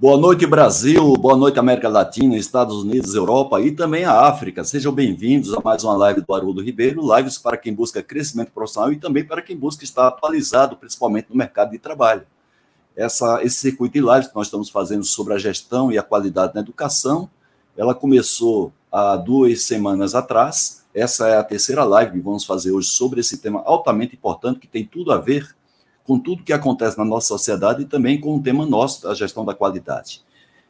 Boa noite, Brasil. Boa noite, América Latina, Estados Unidos, Europa e também a África. Sejam bem-vindos a mais uma live do Haroldo Ribeiro. Lives para quem busca crescimento profissional e também para quem busca estar atualizado, principalmente no mercado de trabalho. Essa, esse circuito de lives que nós estamos fazendo sobre a gestão e a qualidade na educação, ela começou há duas semanas atrás. Essa é a terceira live que vamos fazer hoje sobre esse tema altamente importante, que tem tudo a ver com tudo que acontece na nossa sociedade e também com o tema nosso, da gestão da qualidade.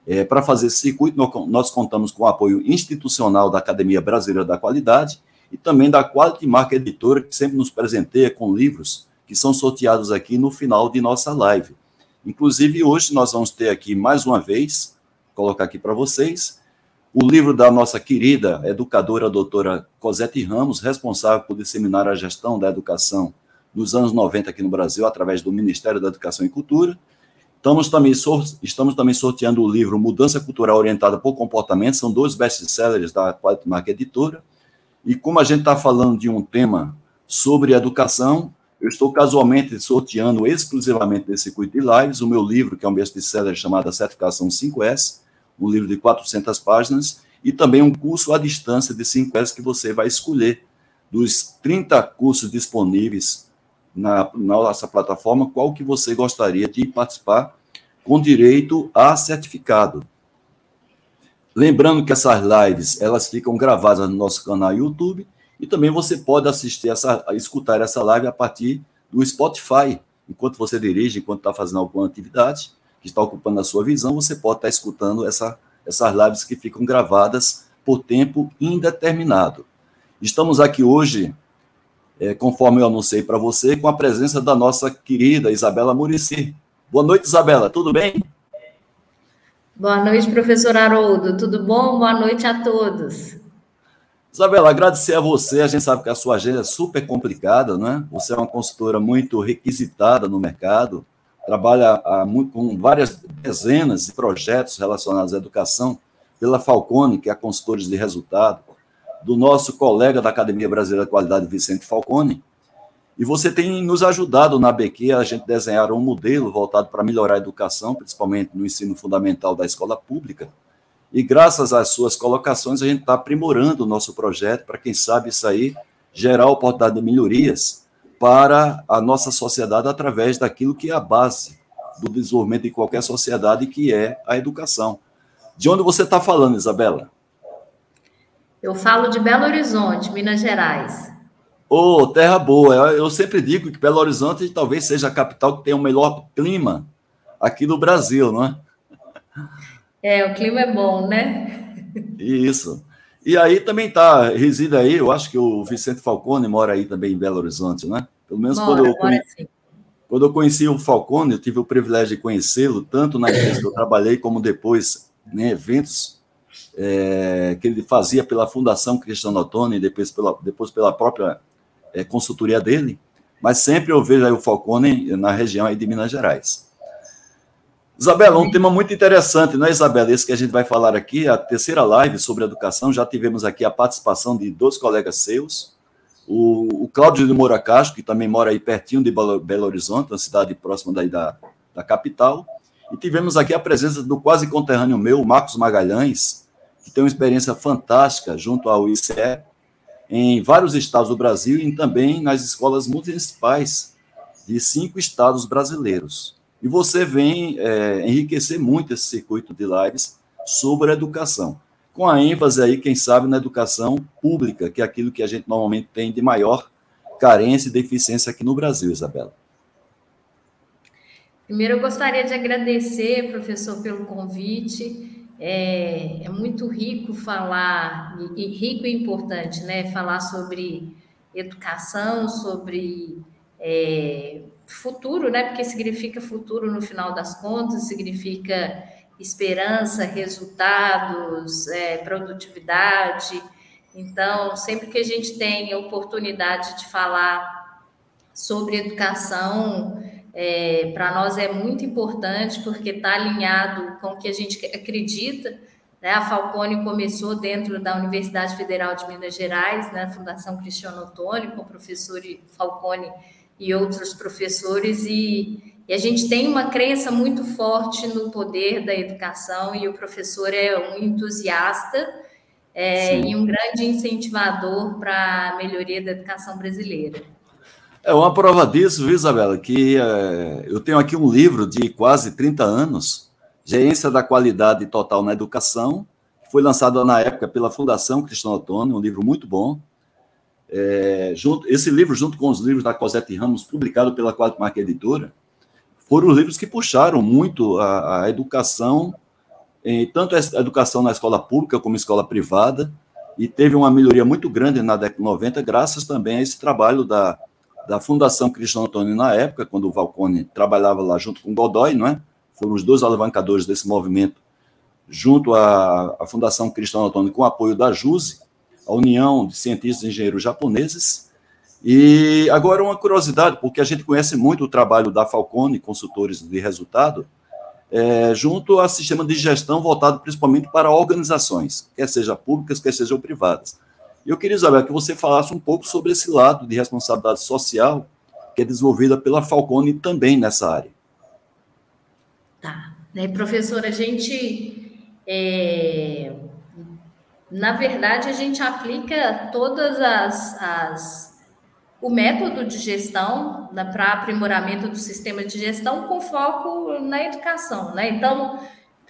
É, Para fazer esse circuito, nós contamos com o apoio institucional da Academia Brasileira da Qualidade e também da Quality Marca Editora, que sempre nos presenteia com livros que são sorteados aqui no final de nossa live. Inclusive, hoje nós vamos ter aqui mais uma vez, vou colocar aqui para vocês, o livro da nossa querida educadora doutora Cosette Ramos, responsável por disseminar a gestão da educação nos anos 90 aqui no Brasil, através do Ministério da Educação e Cultura. Estamos também, estamos também sorteando o livro Mudança Cultural Orientada por Comportamento, são dois best-sellers da Quality Marca Editora. E como a gente está falando de um tema sobre educação, eu estou casualmente sorteando exclusivamente nesse circuito de lives o meu livro, que é um best-seller chamado Certificação 5S, um livro de 400 páginas, e também um curso à distância de 5S que você vai escolher dos 30 cursos disponíveis na, na nossa plataforma qual que você gostaria de participar com direito a certificado. Lembrando que essas lives elas ficam gravadas no nosso canal YouTube e também você pode assistir essa, escutar essa live a partir do Spotify. Enquanto você dirige, enquanto está fazendo alguma atividade que está ocupando a sua visão, você pode estar escutando essa, essas lives que ficam gravadas por tempo indeterminado. Estamos aqui hoje é, conforme eu anunciei para você, com a presença da nossa querida Isabela Murici. Boa noite, Isabela, tudo bem? Boa noite, professor Haroldo, tudo bom? Boa noite a todos. Isabela, agradecer a você, a gente sabe que a sua agenda é super complicada, né? Você é uma consultora muito requisitada no mercado, trabalha há, com várias dezenas de projetos relacionados à educação pela Falcone, que é a consultores de resultado, do nosso colega da Academia Brasileira de Qualidade, Vicente Falcone. E você tem nos ajudado na BQ a gente desenhar um modelo voltado para melhorar a educação, principalmente no ensino fundamental da escola pública. E graças às suas colocações, a gente está aprimorando o nosso projeto para, quem sabe, isso aí gerar oportunidade de melhorias para a nossa sociedade através daquilo que é a base do desenvolvimento de qualquer sociedade, que é a educação. De onde você está falando, Isabela? Eu falo de Belo Horizonte, Minas Gerais. Ô, oh, terra boa. Eu sempre digo que Belo Horizonte talvez seja a capital que tem o melhor clima aqui no Brasil, não é? É, o clima é bom, né? Isso. E aí também tá, reside aí, eu acho que o Vicente Falcone mora aí também em Belo Horizonte, né? Pelo menos mora, quando, eu conheci, quando eu conheci o Falcone, eu tive o privilégio de conhecê-lo, tanto na empresa que eu trabalhei, como depois em eventos é, que ele fazia pela Fundação Cristiano Ottoni, depois pela, depois pela própria é, consultoria dele, mas sempre eu vejo aí o Falcone na região aí de Minas Gerais. Isabela, um tema muito interessante, não é, Isabela? Esse que a gente vai falar aqui, a terceira live sobre educação. Já tivemos aqui a participação de dois colegas seus, o, o Cláudio de Moura Castro, que também mora aí pertinho de Belo Horizonte, uma cidade próxima daí da, da capital, e tivemos aqui a presença do quase conterrâneo meu, Marcos Magalhães, tem uma experiência fantástica junto ao ICE em vários estados do Brasil e também nas escolas municipais de cinco estados brasileiros. E você vem é, enriquecer muito esse circuito de lives sobre a educação, com a ênfase aí, quem sabe, na educação pública, que é aquilo que a gente normalmente tem de maior carência e deficiência aqui no Brasil, Isabela. Primeiro, eu gostaria de agradecer, professor, pelo convite. É, é, muito rico falar, e, rico e importante, né? Falar sobre educação, sobre é, futuro, né? Porque significa futuro no final das contas, significa esperança, resultados, é, produtividade. Então, sempre que a gente tem a oportunidade de falar sobre educação, é, para nós é muito importante porque está alinhado com o que a gente acredita. Né? A Falcone começou dentro da Universidade Federal de Minas Gerais, na né? Fundação Cristiano Ottoni, com o professor Falcone e outros professores, e, e, a gente tem uma crença muito forte no poder da educação, e o professor é um entusiasta é, e um grande incentivador para a melhoria da educação brasileira. É uma prova disso, viu, Isabela, que é, eu tenho aqui um livro de quase 30 anos, Gerência da Qualidade Total na Educação, que foi lançado na época pela Fundação Cristão Otônio, um livro muito bom. É, junto, esse livro, junto com os livros da Cosette Ramos, publicado pela Quatro Marca Editora, foram os livros que puxaram muito a, a educação, tanto a educação na escola pública como escola privada, e teve uma melhoria muito grande na década de 90, graças também a esse trabalho da da Fundação Cristiano Antônio na época, quando o Valcone trabalhava lá junto com o Godoy, não é? Foram os dois alavancadores desse movimento, junto à, à Fundação Cristiano Antônio, com apoio da JUSE, a União de Cientistas e Engenheiros Japoneses. E agora uma curiosidade, porque a gente conhece muito o trabalho da Falcone, consultores de resultado, é, junto ao sistema de gestão voltado principalmente para organizações, quer sejam públicas, quer sejam privadas. Eu queria, Isabel, que você falasse um pouco sobre esse lado de responsabilidade social que é desenvolvida pela Falcone também nessa área. Tá. Né, professora, a gente. É, na verdade, a gente aplica todas as, as o método de gestão para aprimoramento do sistema de gestão com foco na educação, né? Então,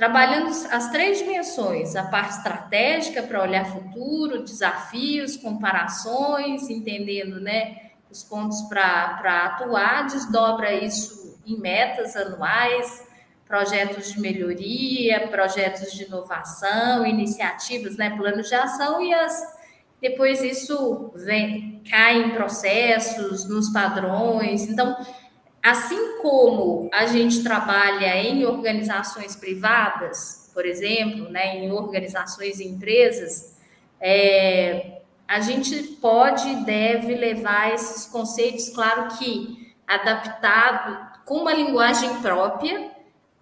trabalhando as três dimensões, a parte estratégica para olhar futuro, desafios, comparações, entendendo né, os pontos para atuar, desdobra isso em metas anuais, projetos de melhoria, projetos de inovação, iniciativas, né, planos de ação e as depois isso vem cai em processos, nos padrões. Então, Assim como a gente trabalha em organizações privadas, por exemplo, né, em organizações e empresas, é, a gente pode e deve levar esses conceitos, claro que adaptado com uma linguagem própria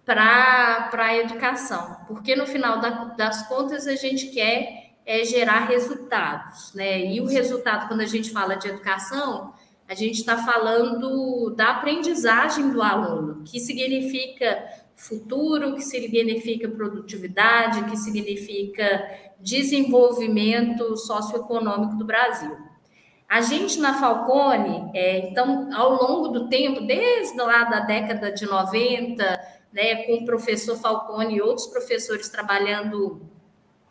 para a educação, porque no final da, das contas a gente quer é, gerar resultados, né? E o resultado, quando a gente fala de educação, a gente está falando da aprendizagem do aluno, que significa futuro, que significa produtividade, que significa desenvolvimento socioeconômico do Brasil. A gente na Falcone, é, então, ao longo do tempo, desde lá da década de 90, né, com o professor Falcone e outros professores trabalhando,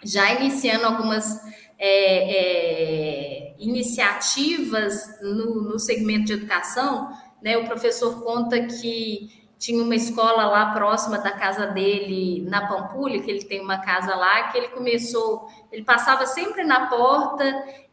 já iniciando algumas é, é, iniciativas no, no, segmento de educação, né? O professor conta que tinha uma escola lá próxima da casa dele, na Pampulha, que ele tem uma casa lá, que ele começou, ele passava sempre na porta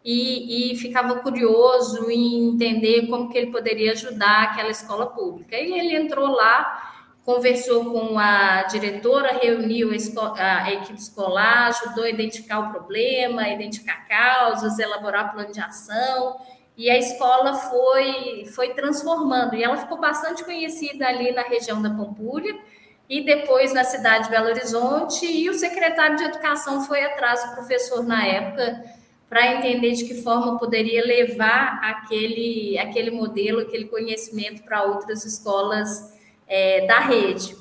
e, e, ficava curioso em entender como que ele poderia ajudar aquela escola pública. E ele entrou lá conversou com a diretora, reuniu a, equipe escolar, ajudou a identificar o problema, identificar causas, elaborar plano de ação, e a escola foi, foi transformando, e ela ficou bastante conhecida ali na região da Pampulha, e depois na cidade de Belo Horizonte, e o secretário de Educação foi atrás do professor na época, para entender de que forma poderia levar aquele, aquele modelo, aquele conhecimento para outras escolas é, da rede.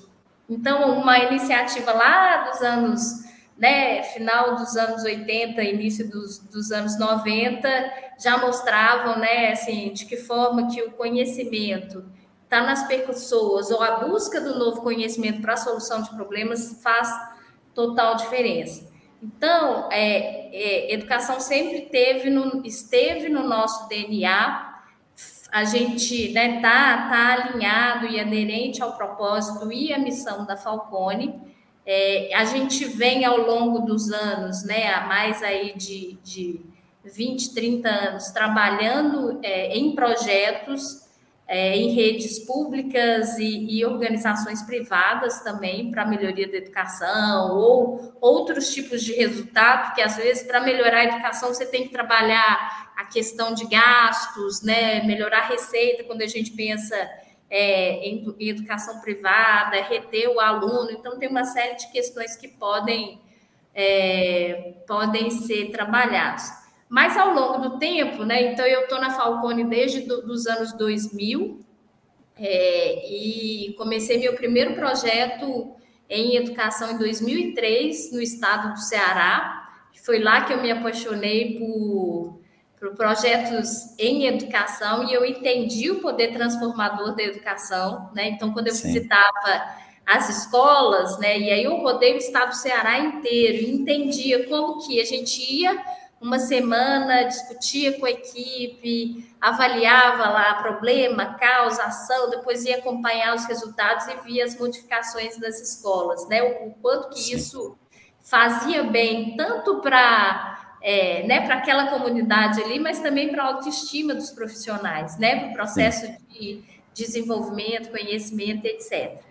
Então, uma iniciativa lá dos anos, né, final dos anos 80, início dos, dos anos 90, já mostravam, né, assim, de que forma que o conhecimento está nas pessoas, ou a busca do novo conhecimento para a solução de problemas faz total diferença. Então, é, é, educação sempre teve no, esteve no nosso DNA a gente né, tá, tá alinhado e aderente ao propósito e à missão da Falcone. É, a gente vem ao longo dos anos, né, há mais aí de, de 20, 30 anos, trabalhando é, em projetos é, em redes públicas e, e, organizações privadas também para melhoria da educação ou outros tipos de resultado, porque às vezes para melhorar a educação você tem que trabalhar a questão de gastos, né, melhorar a receita quando a gente pensa é, em, em, educação privada, reter o aluno, então tem uma série de questões que podem, é, podem ser trabalhadas. Mas ao longo do tempo, né? Então eu estou na Falcone desde do, os anos 2000 é, e comecei meu primeiro projeto em educação em 2003 no estado do Ceará. Foi lá que eu me apaixonei por, por projetos em educação e eu entendi o poder transformador da educação, né? Então quando eu Sim. visitava as escolas, né? E aí eu rodei o estado do Ceará inteiro e entendia como que a gente ia uma semana, discutia com a equipe, avaliava lá problema, causa, ação, depois ia acompanhar os resultados e via as modificações das escolas, né? O, quanto que Sim. isso fazia bem tanto para é, né, para aquela comunidade ali, mas também para a autoestima dos profissionais, né, para o processo Sim. de desenvolvimento, conhecimento, etc.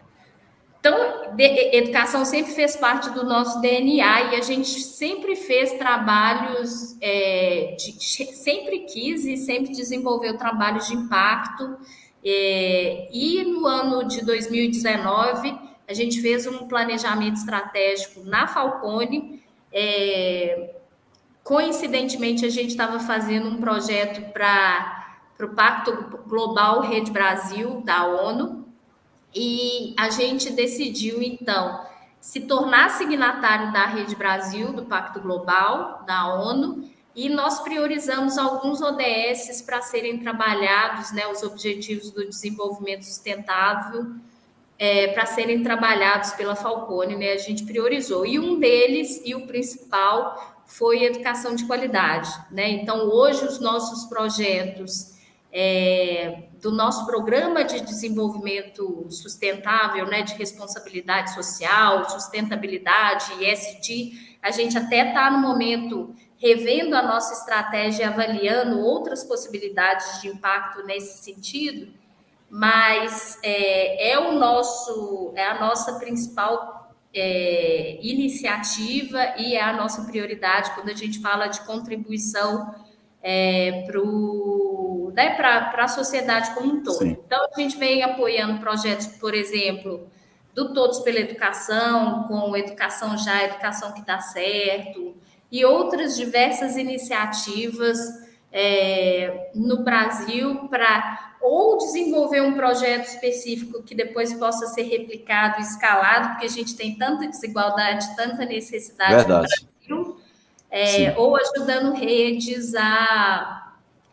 Então, de, educação sempre fez parte do nosso DNA e a gente sempre fez trabalhos, é, de, sempre quis e sempre desenvolveu trabalhos de impacto. É, e no ano de 2019, a gente fez um planejamento estratégico na Falcone. É, coincidentemente, a gente estava fazendo um projeto para o Pacto Global Rede Brasil, da ONU, e a gente decidiu, então, se tornar signatário da Rede Brasil, do Pacto Global, da ONU, e nós priorizamos alguns ODS para serem trabalhados, né, os Objetivos do Desenvolvimento Sustentável, é, para serem trabalhados pela Falcone, né, a gente priorizou. E um deles, e o principal, foi educação de qualidade. Né? Então, hoje, os nossos projetos é, do nosso programa de desenvolvimento sustentável, né, de responsabilidade social, sustentabilidade, ESG, a gente até está no momento revendo a nossa estratégia, avaliando outras possibilidades de impacto nesse sentido, mas é, é o nosso, é a nossa principal é, iniciativa e é a nossa prioridade quando a gente fala de contribuição é, para né, a sociedade como um todo. Sim. Então, a gente vem apoiando projetos, por exemplo, do Todos pela Educação, com Educação Já, Educação que dá certo, e outras diversas iniciativas é, no Brasil para ou desenvolver um projeto específico que depois possa ser replicado e escalado, porque a gente tem tanta desigualdade, tanta necessidade Verdade. no Brasil, é, ou ajudando redes a,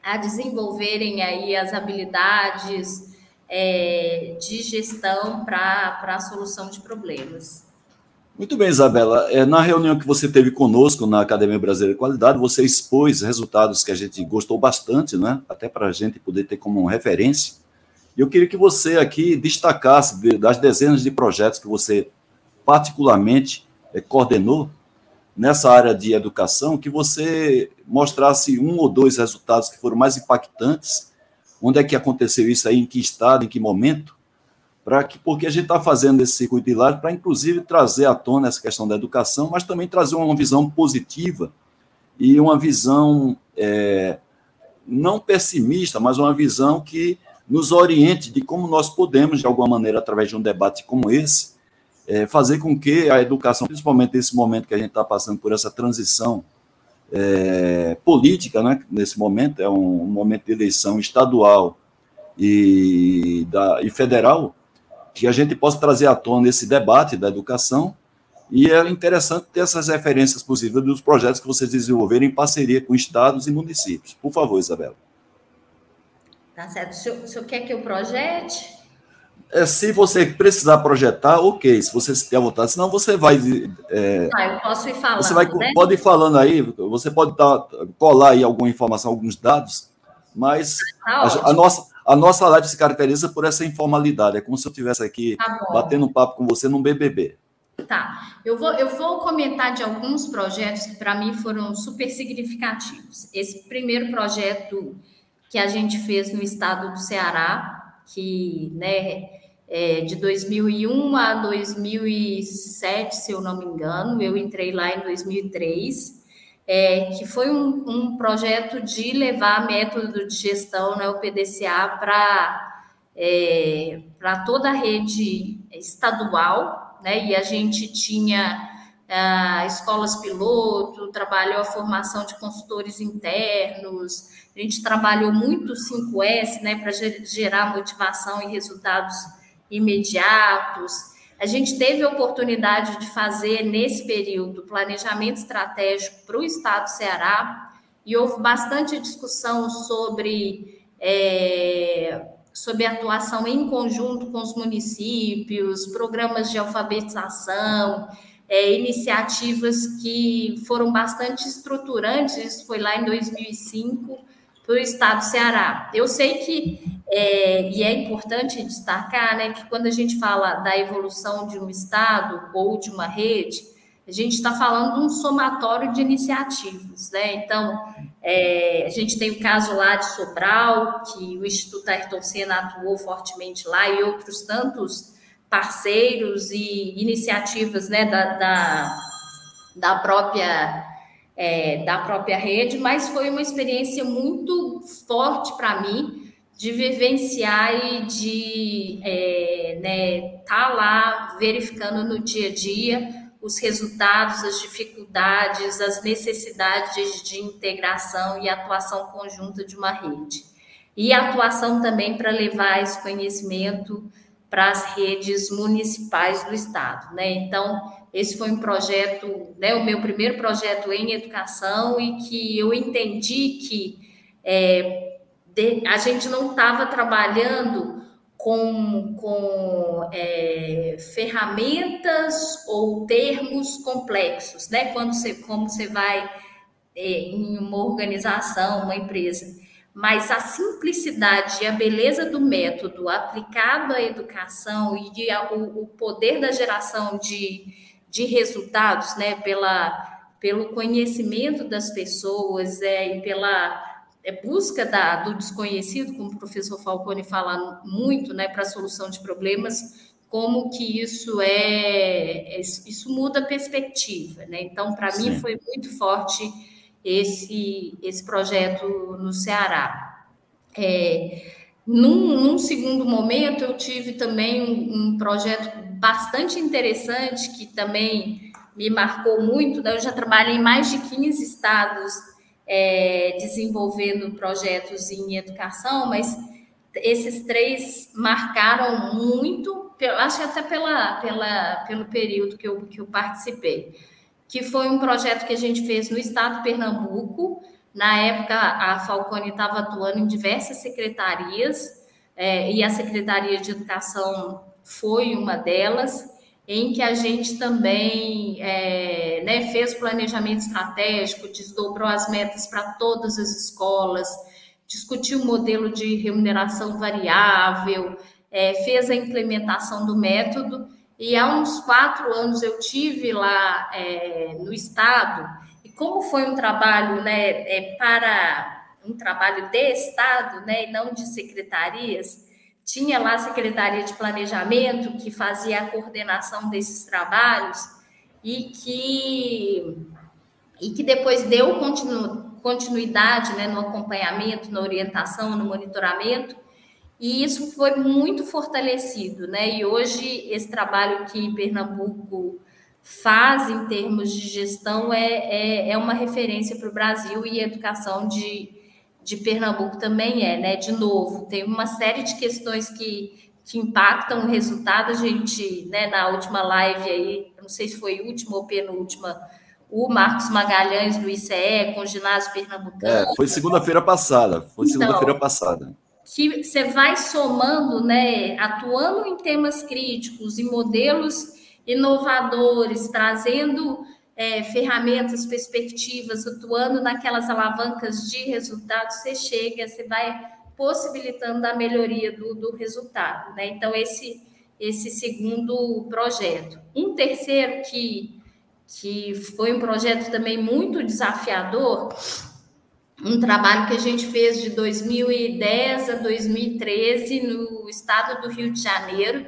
a desenvolverem aí as habilidades é, de gestão para a solução de problemas. Muito bem, Isabela. É, na reunião que você teve conosco na Academia Brasileira de Qualidade, você expôs resultados que a gente gostou bastante, né? até para a gente poder ter como referência. E eu queria que você aqui destacasse das dezenas de projetos que você particularmente é, coordenou, nessa área de educação, que você mostrasse um ou dois resultados que foram mais impactantes, onde é que aconteceu isso aí, em que estado, em que momento, para que porque a gente está fazendo esse circuito de live para inclusive trazer à tona essa questão da educação, mas também trazer uma visão positiva e uma visão é, não pessimista, mas uma visão que nos oriente de como nós podemos, de alguma maneira, através de um debate como esse, é, fazer com que a educação, principalmente nesse momento que a gente está passando por essa transição é, política, né, nesse momento, é um, um, momento de eleição estadual e, da, e federal, que a gente possa trazer à tona esse debate da educação e é interessante ter essas referências possíveis dos projetos que vocês desenvolveram em parceria com estados e municípios. Por favor, Isabela. Tá certo. O senhor, o senhor quer que eu projete? É, se você precisar projetar, ok. Se você se der vontade, senão você vai. É, ah, eu posso ir falando. Você vai, né? pode ir falando aí, você pode dar, colar aí alguma informação, alguns dados, mas tá a, a, nossa, a nossa live se caracteriza por essa informalidade. É como se eu estivesse aqui tá batendo um papo com você num BBB. Tá, eu vou, eu vou comentar de alguns projetos que para mim foram super significativos. Esse primeiro projeto que a gente fez no estado do Ceará, que, né, é, de 2001 a 2007, se eu não me engano, eu entrei lá em 2003, é, que foi um, um projeto de levar método de gestão, né, o PDCA, para é, toda a rede estadual, né, e a gente tinha uh, escolas piloto, trabalhou a formação de consultores internos, a gente trabalhou muito o 5S, né, para gerar motivação e resultados imediatos. A gente teve a oportunidade de fazer, nesse período, planejamento estratégico para o Estado do Ceará, e houve bastante discussão sobre, é, sobre atuação em conjunto com os municípios, programas de alfabetização, é, iniciativas que foram bastante estruturantes, isso foi lá em 2005, para o Estado do Ceará. Eu sei que, é, e é importante destacar, né, que quando a gente fala da evolução de um Estado ou de uma rede, a gente está falando de um somatório de iniciativas, né? Então, é, a gente tem o caso lá de Sobral, que o Instituto Ayrton Senna atuou fortemente lá, e outros tantos parceiros e iniciativas né, da, da, da própria é, da própria rede, mas foi uma experiência muito forte para mim de vivenciar e de é, né, tá lá verificando no dia a dia os resultados, as dificuldades, as necessidades de integração e atuação conjunta de uma rede. E atuação também para levar esse conhecimento para as redes municipais do estado, né? Então, esse foi um projeto, né, o meu primeiro projeto em educação e que eu entendi que é, de, a gente não estava trabalhando com, com é, ferramentas ou termos complexos, né? Quando você, como você vai é, em uma organização, uma empresa. Mas a simplicidade e a beleza do método aplicado à educação e de, a, o, o, poder da geração de, de resultados, né? Pela, pelo conhecimento das pessoas é, e pela é, busca da, do desconhecido, como o professor Falcone fala muito, né, para a solução de problemas, como que isso é, é isso muda a perspectiva, né? Então, para mim foi muito forte esse esse projeto no Ceará. É, num, num, segundo momento, eu tive também um, um, projeto bastante interessante que também me marcou muito. Né? Eu já trabalhei em mais de 15 estados é, desenvolvendo projetos em educação, mas esses três marcaram muito, acho que até pela, pela, pelo período que eu, que eu participei, que foi um projeto que a gente fez no estado de Pernambuco. Na época, a Falcone estava atuando em diversas secretarias, é, e a Secretaria de Educação foi uma delas em que a gente também é, né, fez planejamento estratégico, desdobrou as metas para todas as escolas, discutiu o modelo de remuneração variável, é, fez a implementação do método, e há uns quatro anos eu tive lá é, no estado, e como foi um trabalho né, é, para um trabalho de estado, né, e não de secretarias, tinha lá a Secretaria de Planejamento, que fazia a coordenação desses trabalhos e que, e que depois deu continu, continuidade né, no acompanhamento, na orientação, no monitoramento, e isso foi muito fortalecido. Né? E hoje, esse trabalho que Pernambuco faz em termos de gestão é, é, é uma referência para o Brasil e educação de de Pernambuco também é, né? De novo, tem uma série de questões que, que impactam o resultado. A gente, né, na última live aí, não sei se foi última ou penúltima, o Marcos Magalhães do ICE com o ginásio pernambucano. É, foi segunda-feira passada, foi então, segunda-feira passada. Que você vai somando, né, atuando em temas críticos e modelos inovadores, trazendo é, ferramentas, perspectivas, atuando naquelas alavancas de resultados, você chega, você vai possibilitando a melhoria do, do resultado. Né? Então, esse, esse segundo projeto. Um terceiro que, que foi um projeto também muito desafiador, um trabalho que a gente fez de 2010 a 2013 no estado do Rio de Janeiro,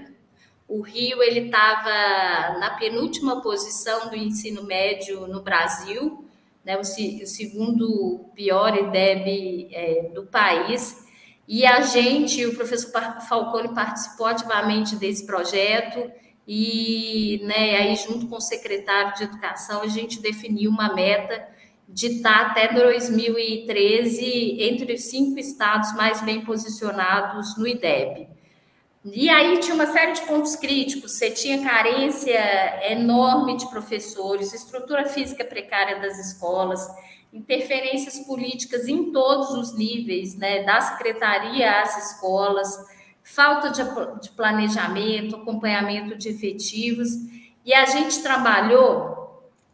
o Rio ele estava na penúltima posição do ensino médio no Brasil, né, o, o segundo pior IDEB é, do país. E a gente, o professor Falcone participou ativamente desse projeto e né, aí junto com o secretário de Educação a gente definiu uma meta de estar até 2013 entre os cinco estados mais bem posicionados no IDEB. E aí tinha uma série de pontos críticos, você tinha carência enorme de professores, estrutura física precária das escolas, interferências políticas em todos os níveis, né, da secretaria às escolas, falta de, de planejamento, acompanhamento de efetivos, e a gente trabalhou,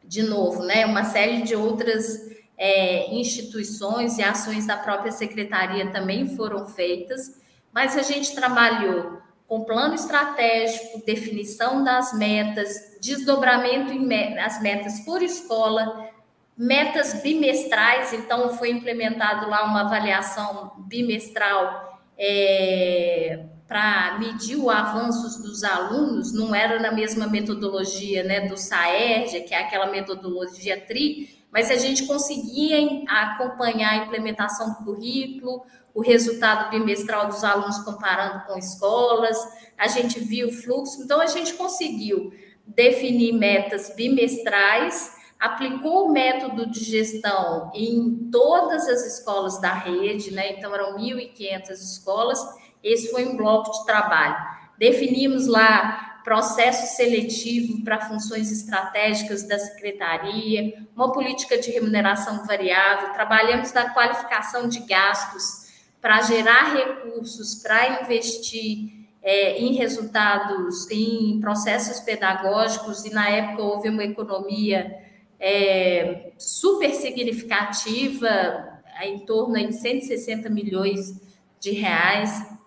de novo, né, uma série de outras é, instituições e ações da própria secretaria também foram feitas, mas a gente trabalhou com plano estratégico, definição das metas, desdobramento em as metas por escola, metas bimestrais, então foi implementado lá uma avaliação bimestral é, para medir o avanço dos alunos, não era na mesma metodologia né, do SAERJ, que é aquela metodologia TRI, mas a gente conseguia acompanhar a implementação do currículo, o resultado bimestral dos alunos comparando com escolas, a gente viu o fluxo, então a gente conseguiu definir metas bimestrais aplicou o método de gestão em todas as escolas da rede, né? Então eram 1.500 escolas. Esse foi um bloco de trabalho. Definimos lá processo seletivo para funções estratégicas da secretaria, uma política de remuneração variável, trabalhamos na qualificação de gastos para gerar recursos para investir é, em resultados, em processos pedagógicos, e na época houve uma economia é, super significativa, em torno de 160 milhões de reais.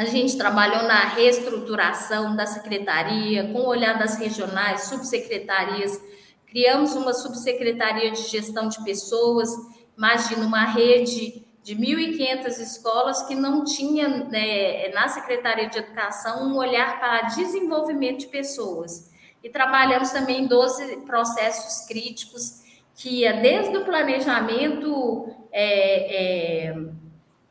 A gente trabalhou na reestruturação da secretaria, com o olhar das regionais, subsecretarias. Criamos uma subsecretaria de gestão de pessoas. Imagina uma rede de 1.500 escolas que não tinha né, na Secretaria de Educação um olhar para desenvolvimento de pessoas. E trabalhamos também 12 processos críticos, que ia desde o planejamento, é, é,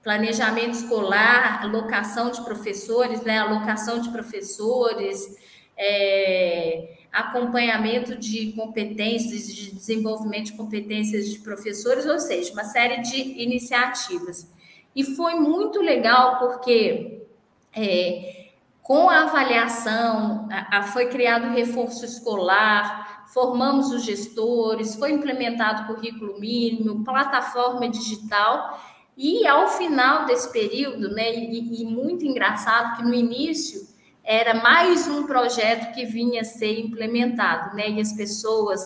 planejamento escolar, alocação de professores, né, alocação de professores, é, acompanhamento de competências, de desenvolvimento de competências de professores, ou seja, uma série de iniciativas. E foi muito legal porque é, com a avaliação, a, a, foi criado reforço escolar, formamos os gestores, foi implementado currículo mínimo, plataforma digital, e ao final desse período, né, e, e muito engraçado que no início era mais um projeto que vinha a ser implementado, né, e as pessoas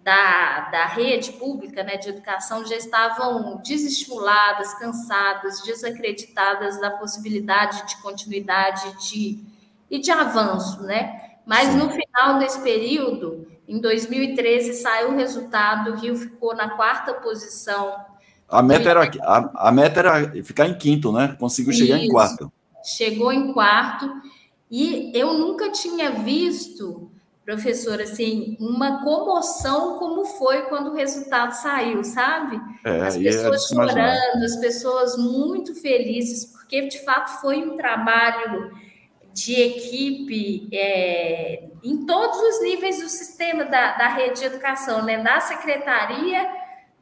da, da rede pública né, de educação já estavam desestimuladas, cansadas, desacreditadas da possibilidade de continuidade de, e de avanço, né? Mas Sim. no final desse período, em 2013, saiu o resultado, o Rio ficou na quarta posição. A meta, era, a, a meta era ficar em quinto, né? Conseguiu chegar Isso. em quarto. Chegou em quarto. E eu nunca tinha visto professor, assim, uma comoção como foi quando o resultado saiu, sabe? É, as é pessoas chorando, as pessoas muito felizes, porque de fato foi um trabalho de equipe é, em todos os níveis do sistema da, da rede de educação, né? Da secretaria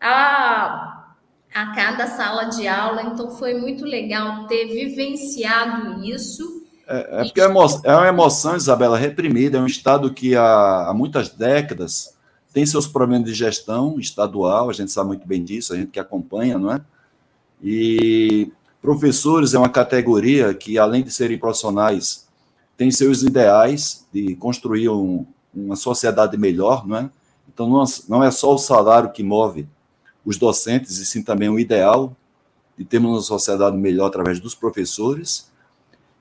a, a cada sala de aula. Então, foi muito legal ter vivenciado isso é, é porque é, uma emoção, Isabela, reprimida, é um Estado que há, há muitas décadas tem seus problemas de gestão estadual, a gente sabe muito bem disso, a gente que acompanha, não é? E professores é uma categoria que, além de serem profissionais, tem seus ideais de construir um, uma sociedade melhor, não é? Então, não, não é só o salário que move os docentes, e sim também o ideal de termos uma sociedade melhor através dos professores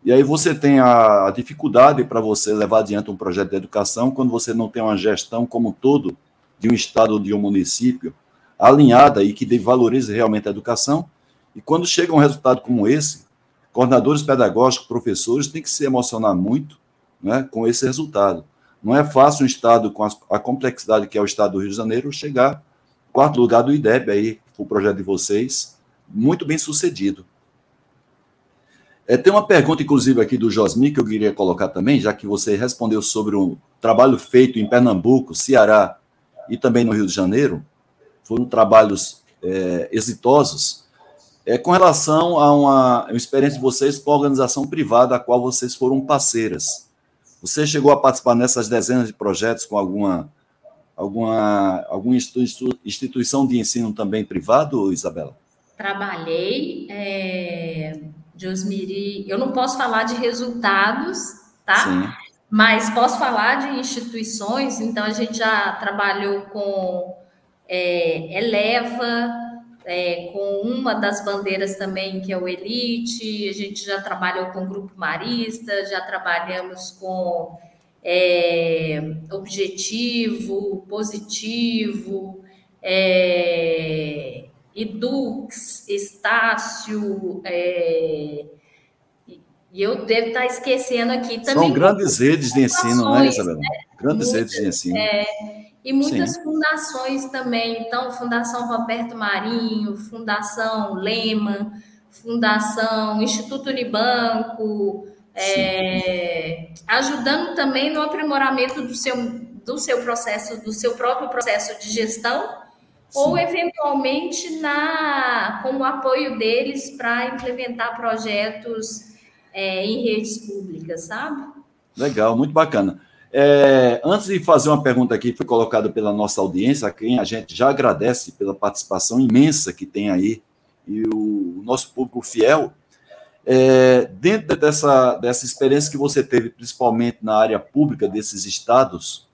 e aí você tem a, dificuldade para você levar adiante um projeto de educação quando você não tem uma gestão como um todo de um estado ou de um município alinhada e que valorize realmente a educação. E quando chega um resultado como esse, coordenadores pedagógicos, professores têm que se emocionar muito né, com esse resultado. Não é fácil um estado com a, a complexidade que é o estado do Rio de Janeiro chegar quarto lugar do IDEB aí, o projeto de vocês, muito bem sucedido. É, tem uma pergunta, inclusive, aqui do Josmi, que eu queria colocar também, já que você respondeu sobre um trabalho feito em Pernambuco, Ceará e também no Rio de Janeiro. Foram trabalhos é, exitosos. É, com relação a uma, uma experiência de vocês com a organização privada, a qual vocês foram parceiras. Você chegou a participar nessas dezenas de projetos com alguma, alguma, alguma instituição de ensino também privado, Isabela? Trabalhei. É Josmiri, eu não posso falar de resultados, tá? Sim. Mas posso falar de instituições, então a gente já trabalhou com é, Eleva, é, com uma das bandeiras também, que é o Elite, a gente já trabalhou com o Grupo Marista, já trabalhamos com é, Objetivo, Positivo, é, Edux, Estácio, é, e eu devo estar esquecendo aqui também. São grandes redes de ensino, né, Isabela? Né? Grandes muitas, redes de ensino. É, e muitas Sim. fundações também. Então, Fundação Roberto Marinho, Fundação Lema, Fundação Instituto Unibanco, é, ajudando também no aprimoramento do seu, do seu processo, do seu próprio processo de gestão ou eventualmente na com o apoio deles para implementar projetos é, em redes públicas, sabe? Legal, muito bacana. É, antes de fazer uma pergunta aqui, que foi colocada pela nossa audiência, a quem a gente já agradece pela participação imensa que tem aí, e o, o nosso público fiel, é, dentro dessa, dessa experiência que você teve, principalmente na área pública desses estados,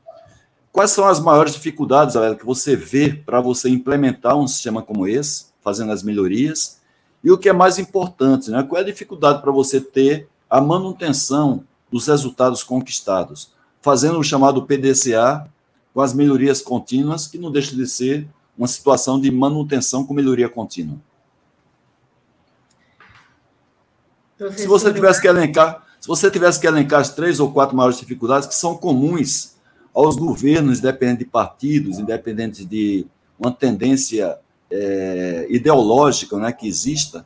Quais são as maiores dificuldades, que você vê para você implementar um sistema como esse, fazendo as melhorias? E o que é mais importante, né? qual é a dificuldade para você ter a manutenção dos resultados conquistados, fazendo o chamado PDCA com as melhorias contínuas, que não deixa de ser uma situação de manutenção com melhoria contínua. Se você tivesse que elencar, se você tivesse que elencar as três ou quatro maiores dificuldades que são comuns aos governos, independente de partidos, independente de uma tendência é, ideológica né, que exista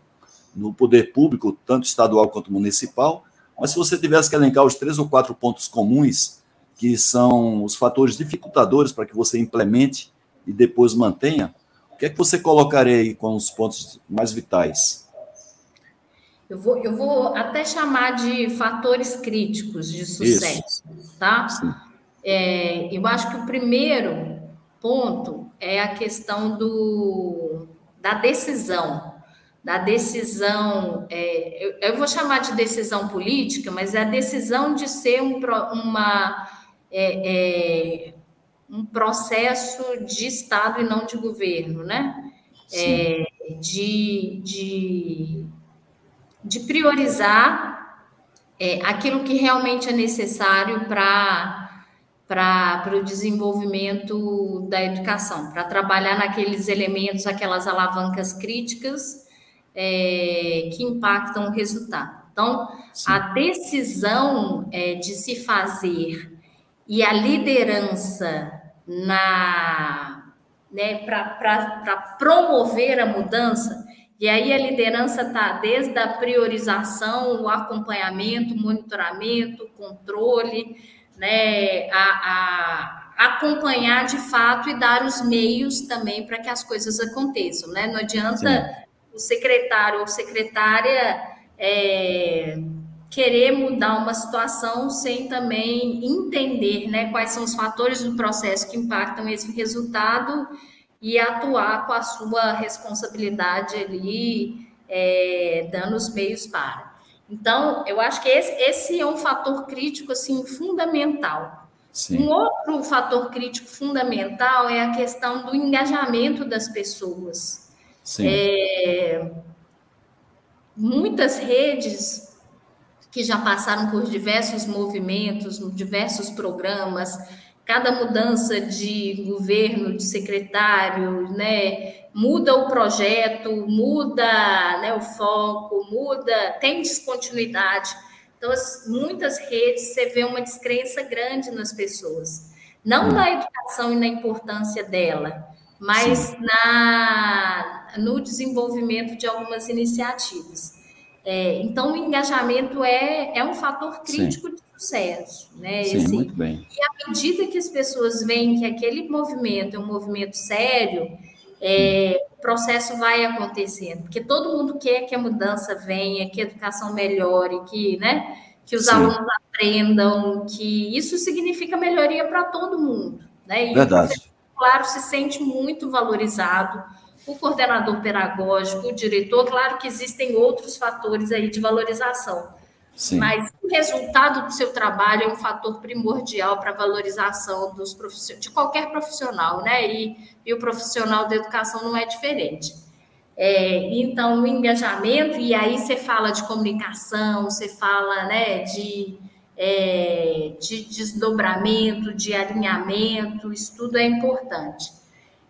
no poder público, tanto estadual quanto municipal, mas se você tivesse que elencar os três ou quatro pontos comuns, que são os fatores dificultadores para que você implemente e depois mantenha, o que é que você colocaria aí com os pontos mais vitais? Eu vou, eu vou até chamar de fatores críticos de sucesso, Isso. tá? É, eu acho que o primeiro ponto é a questão do, da decisão. Da decisão, é, eu, eu, vou chamar de decisão política, mas é a decisão de ser um, uma, é, é, um processo de Estado e não de governo, né? É, de, de, de priorizar é, aquilo que realmente é necessário para para o desenvolvimento da educação, para trabalhar naqueles elementos, aquelas alavancas críticas é, que impactam o resultado. Então, Sim. a decisão é, de se fazer e a liderança na né, para promover a mudança, e aí a liderança está desde a priorização, o acompanhamento, monitoramento, controle, né, a, a acompanhar de fato e dar os meios também para que as coisas aconteçam, né? Não adianta Sim. o secretário ou secretária é, querer mudar uma situação sem também entender, né, quais são os fatores do processo que impactam esse resultado e atuar com a sua responsabilidade ali, é, dando os meios para. Então, eu acho que esse, esse é um fator crítico assim fundamental. Sim. Um outro fator crítico fundamental é a questão do engajamento das pessoas. É, muitas redes que já passaram por diversos movimentos, diversos programas, cada mudança de governo, de secretário, né, muda o projeto, muda né, o foco, muda, tem descontinuidade. Então, as, muitas redes você vê uma descrença grande nas pessoas, não hum. na educação e na importância dela, mas na, no desenvolvimento de algumas iniciativas. É, então, o engajamento é, é um fator crítico Sim. de sucesso. Né? Sim, Esse, muito bem. E à medida que as pessoas veem que aquele movimento é um movimento sério, é, o processo vai acontecendo, porque todo mundo quer que a mudança venha, que a educação melhore, que, né, que os Sim. alunos aprendam, que isso significa melhoria para todo mundo. Né? E Verdade. Claro, se sente muito valorizado, o coordenador pedagógico, o diretor, claro que existem outros fatores aí de valorização, Sim. Mas o resultado do seu trabalho é um fator primordial para a valorização dos de qualquer profissional, né? E, e, o profissional da educação não é diferente. É, então, o engajamento, e aí você fala de comunicação, você fala né, de, é, de desdobramento, de alinhamento, isso tudo é importante.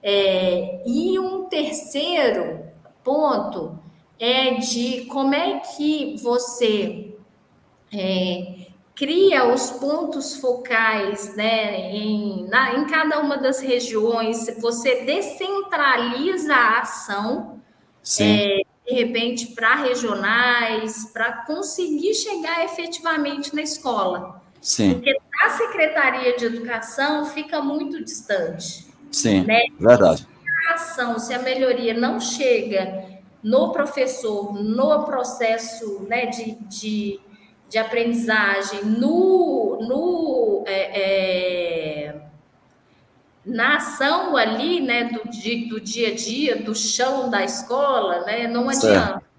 É, e um terceiro ponto é de como é que você é, cria os pontos focais né, em, na, em cada uma das regiões, você descentraliza a ação, é, de repente, para regionais, para conseguir chegar efetivamente na escola. Sim. Porque a Secretaria de Educação fica muito distante. Sim, né? verdade. Se a ação, se a melhoria não chega no professor, no processo né, de, de de aprendizagem no, no é, é, na ação ali, né, do, di, do dia a dia, do chão da escola, né, não adianta. Certo.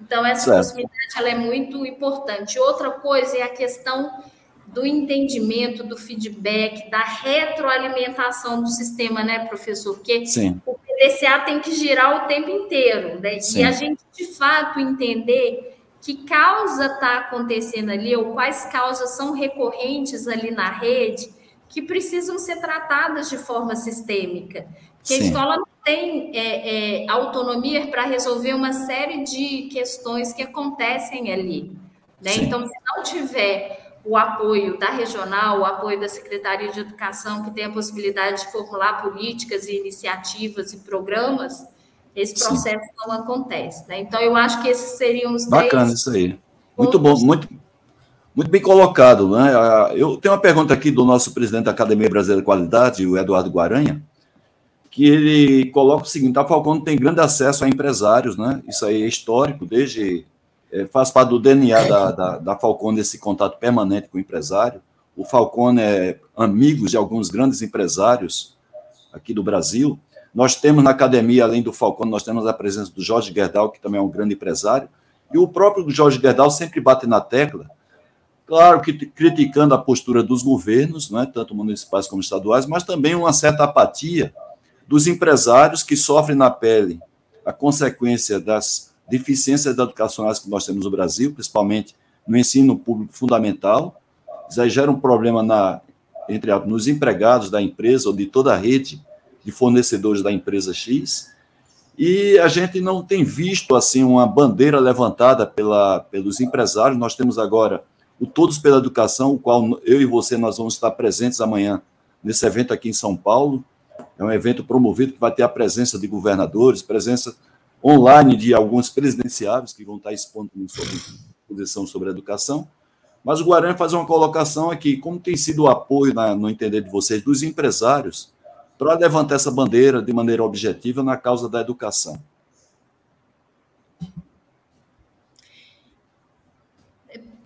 Então, essa certo. proximidade ela é muito importante. Outra coisa é a questão do entendimento, do feedback, da retroalimentação do sistema, né, professor? Porque Sim. o PDCA tem que girar o tempo inteiro, né? Sim. E a gente, de fato, entender que causa está acontecendo ali, ou quais causas são recorrentes ali na rede, que precisam ser tratadas de forma sistêmica. Que a escola não tem é, é, autonomia para resolver uma série de questões que acontecem ali. Né? Então, se não tiver o apoio da regional, o apoio da Secretaria de Educação, que tem a possibilidade de formular políticas e iniciativas e programas, esse processo Sim. não acontece. Né? Então, eu acho que esses seriam os Bacana isso aí. Muito bom, muito, muito bem colocado. Né? Ah, eu tenho uma pergunta aqui do nosso presidente da Academia Brasileira de Qualidade, o Eduardo Guaranha, que ele coloca o seguinte: a Falcone tem grande acesso a empresários, né? Isso aí é histórico, desde. É, faz parte do DNA da, da, da Falcone esse contato permanente com o empresário. O Falcone é amigo de alguns grandes empresários aqui do Brasil. Nós temos na academia, além do Falcone, nós temos a presença do Jorge Gerdau, que também é um grande empresário, e o próprio Jorge Gerdau sempre bate na tecla, claro que criticando a postura dos governos, né, tanto municipais como estaduais, mas também uma certa apatia dos empresários que sofrem na pele a consequência das deficiências educacionais que nós temos no Brasil, principalmente no ensino público fundamental. Isso aí gera um problema na, entre nos empregados da empresa ou de toda a rede de fornecedores da empresa X, e a gente não tem visto assim uma bandeira levantada pela, pelos empresários. Nós temos agora o Todos pela Educação, o qual eu e você nós vamos estar presentes amanhã nesse evento aqui em São Paulo. É um evento promovido que vai ter a presença de governadores, presença online de alguns presidenciáveis que vão estar expondo sobre posição sobre a educação. Mas o Guarani faz uma colocação aqui, como tem sido o apoio, na, no entender de vocês, dos empresários para levantar essa bandeira de maneira objetiva na causa da educação.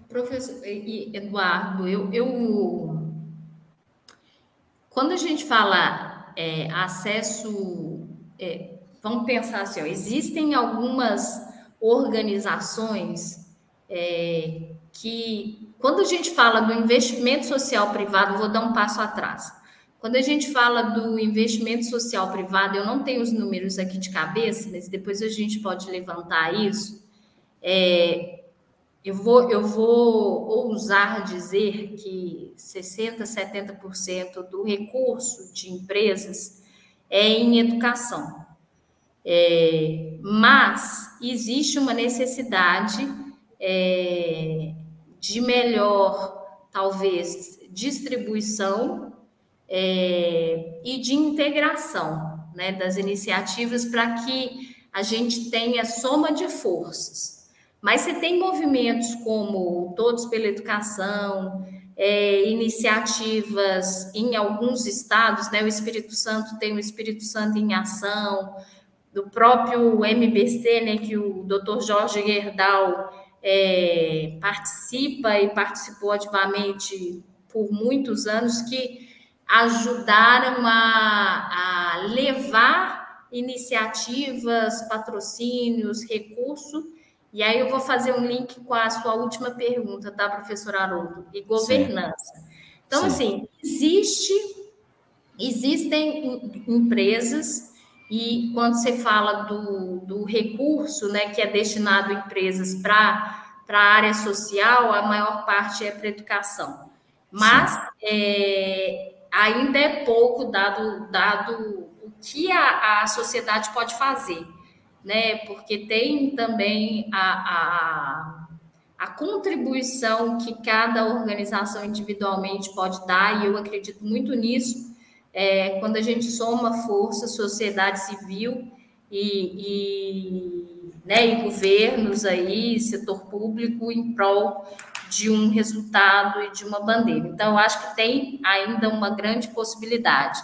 Professor Eduardo, eu, eu quando a gente fala é, acesso, é, vamos pensar assim, ó, existem algumas organizações é, que, quando a gente fala do investimento social privado, vou dar um passo atrás. Quando a gente fala do investimento social privado, eu não tenho os números aqui de cabeça, mas depois a gente pode levantar isso. É, eu, vou, eu vou ousar dizer que 60%, 70% do recurso de empresas é em educação. É, mas existe uma necessidade é, de melhor, talvez, distribuição é, e de integração né, das iniciativas para que a gente tenha soma de forças. Mas você tem movimentos como Todos pela Educação, é, iniciativas em alguns estados, né? O Espírito Santo tem o Espírito Santo em Ação, do próprio MBC, né? Que o Dr. Jorge Gerdau é, participa e participou ativamente por muitos anos, que ajudaram a, a levar iniciativas, patrocínios, recurso. E aí eu vou fazer um link com a sua última pergunta, tá, professor Haroldo? E governança. Sim. Então, Sim. assim, existe, existem empresas, e quando você fala do, do recurso, né, que é destinado a empresas para a área social, a maior parte é para educação. Mas é, ainda é pouco dado, dado o que a, a sociedade pode fazer, né? Porque tem também a, a, a contribuição que cada organização individualmente pode dar, e eu acredito muito nisso, é, quando a gente soma força, sociedade civil e, e, né, e governos aí, setor público, em prol de um resultado e de uma bandeira. Então, acho que tem ainda uma grande possibilidade.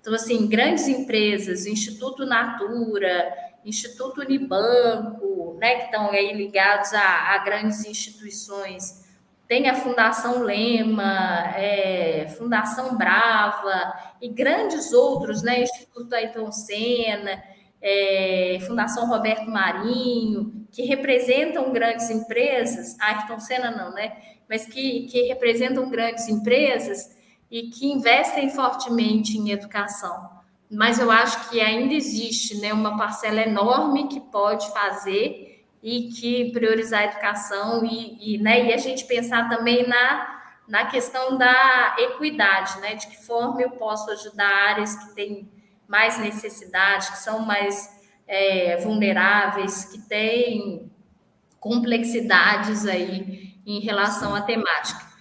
Então, assim, grandes empresas, Instituto Natura, Instituto Unibanco, né, que estão aí ligados a, a grandes instituições, tem a Fundação Lema, é, Fundação Brava e grandes outros, né, Instituto Ayrton Senna, é, Fundação Roberto Marinho, que representam grandes empresas, Ayrton Senna não, né? Mas que, que representam grandes empresas e que investem fortemente em educação. Mas eu acho que ainda existe né, uma parcela enorme que pode fazer e que priorizar a educação e, e, né, e a gente pensar também na, na questão da equidade, né? De que forma eu posso ajudar áreas que têm mais necessidade, que são mais é, vulneráveis, que têm complexidades aí em relação à temática.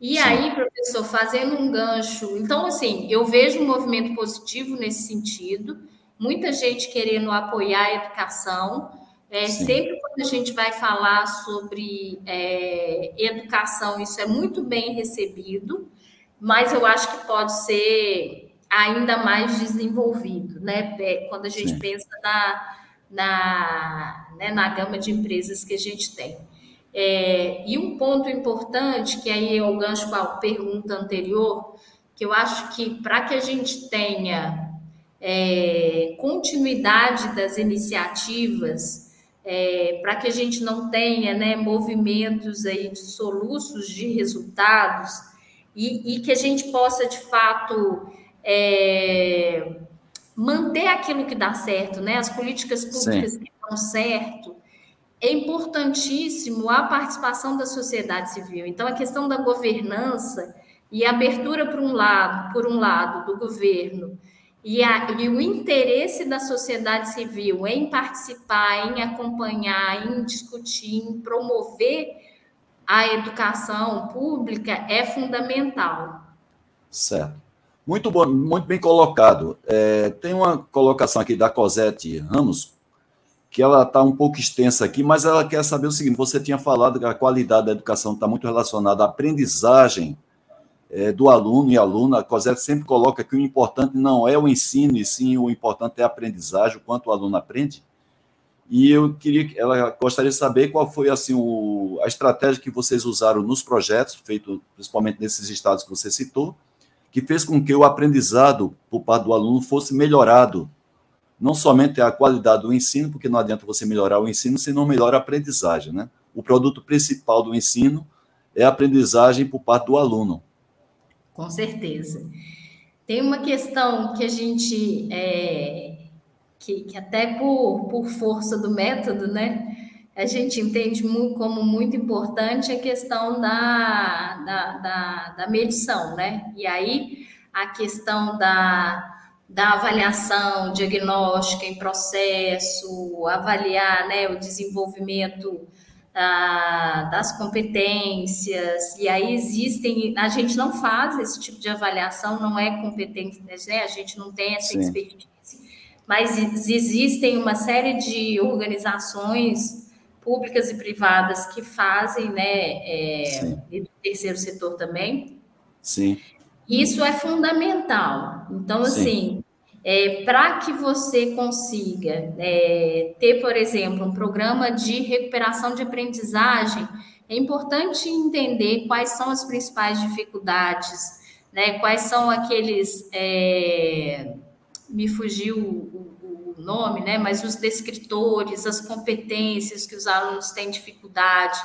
E Sim. aí, professor, fazendo um gancho, então assim, eu vejo um movimento positivo nesse sentido, muita gente querendo apoiar a educação. É, sempre quando a gente vai falar sobre é, educação, isso é muito bem recebido, mas eu acho que pode ser ainda mais desenvolvido, né? Quando a gente Sim. pensa na, na, né, na gama de empresas que a gente tem. É, e um ponto importante, que aí é o gancho com a pergunta anterior, que eu acho que para que a gente tenha é, continuidade das iniciativas, é, para que a gente não tenha né, movimentos aí de soluços de resultados e, e que a gente possa de fato é, manter aquilo que dá certo, né? As políticas públicas Sim. que dão certo. É importantíssimo a participação da sociedade civil. Então, a questão da governança e a abertura por um lado, por um lado, do governo e, a, e, o interesse da sociedade civil em participar, em acompanhar, em discutir, em promover a educação pública é fundamental. Certo. Muito bom, muito bem colocado. É, tem uma colocação aqui da Cosette Ramos, que ela está um pouco extensa aqui, mas ela quer saber o seguinte: você tinha falado que a qualidade da educação está muito relacionada à aprendizagem é, do aluno e aluna. A Cosette sempre coloca que o importante não é o ensino, e sim o importante é a aprendizagem, o quanto o aluno aprende. E eu queria, ela gostaria de saber qual foi assim o, a estratégia que vocês usaram nos projetos, feito principalmente nesses estados que você citou, que fez com que o aprendizado por parte do aluno fosse melhorado. Não somente a qualidade do ensino, porque não adianta você melhorar o ensino se não melhora a aprendizagem, né? O produto principal do ensino é a aprendizagem por parte do aluno. Com certeza. Tem uma questão que a gente, é, que, que até por, por força do método, né? A gente entende muito, como muito importante a questão da, da, da, da, medição, né? E aí a questão da, da avaliação diagnóstica em processo, avaliar né, o desenvolvimento ah, das competências, e aí existem, a gente não faz esse tipo de avaliação, não é competência, né? A gente não tem essa Sim. expertise, mas existem uma série de organizações públicas e privadas que fazem, né, é, e do terceiro setor também. Sim. Isso é fundamental. Então, Sim. assim, é, para que você consiga é, ter, por exemplo, um programa de recuperação de aprendizagem, é importante entender quais são as principais dificuldades, né? Quais são aqueles. É, me fugiu o, nome, né? Mas os descritores, as competências que os alunos têm dificuldade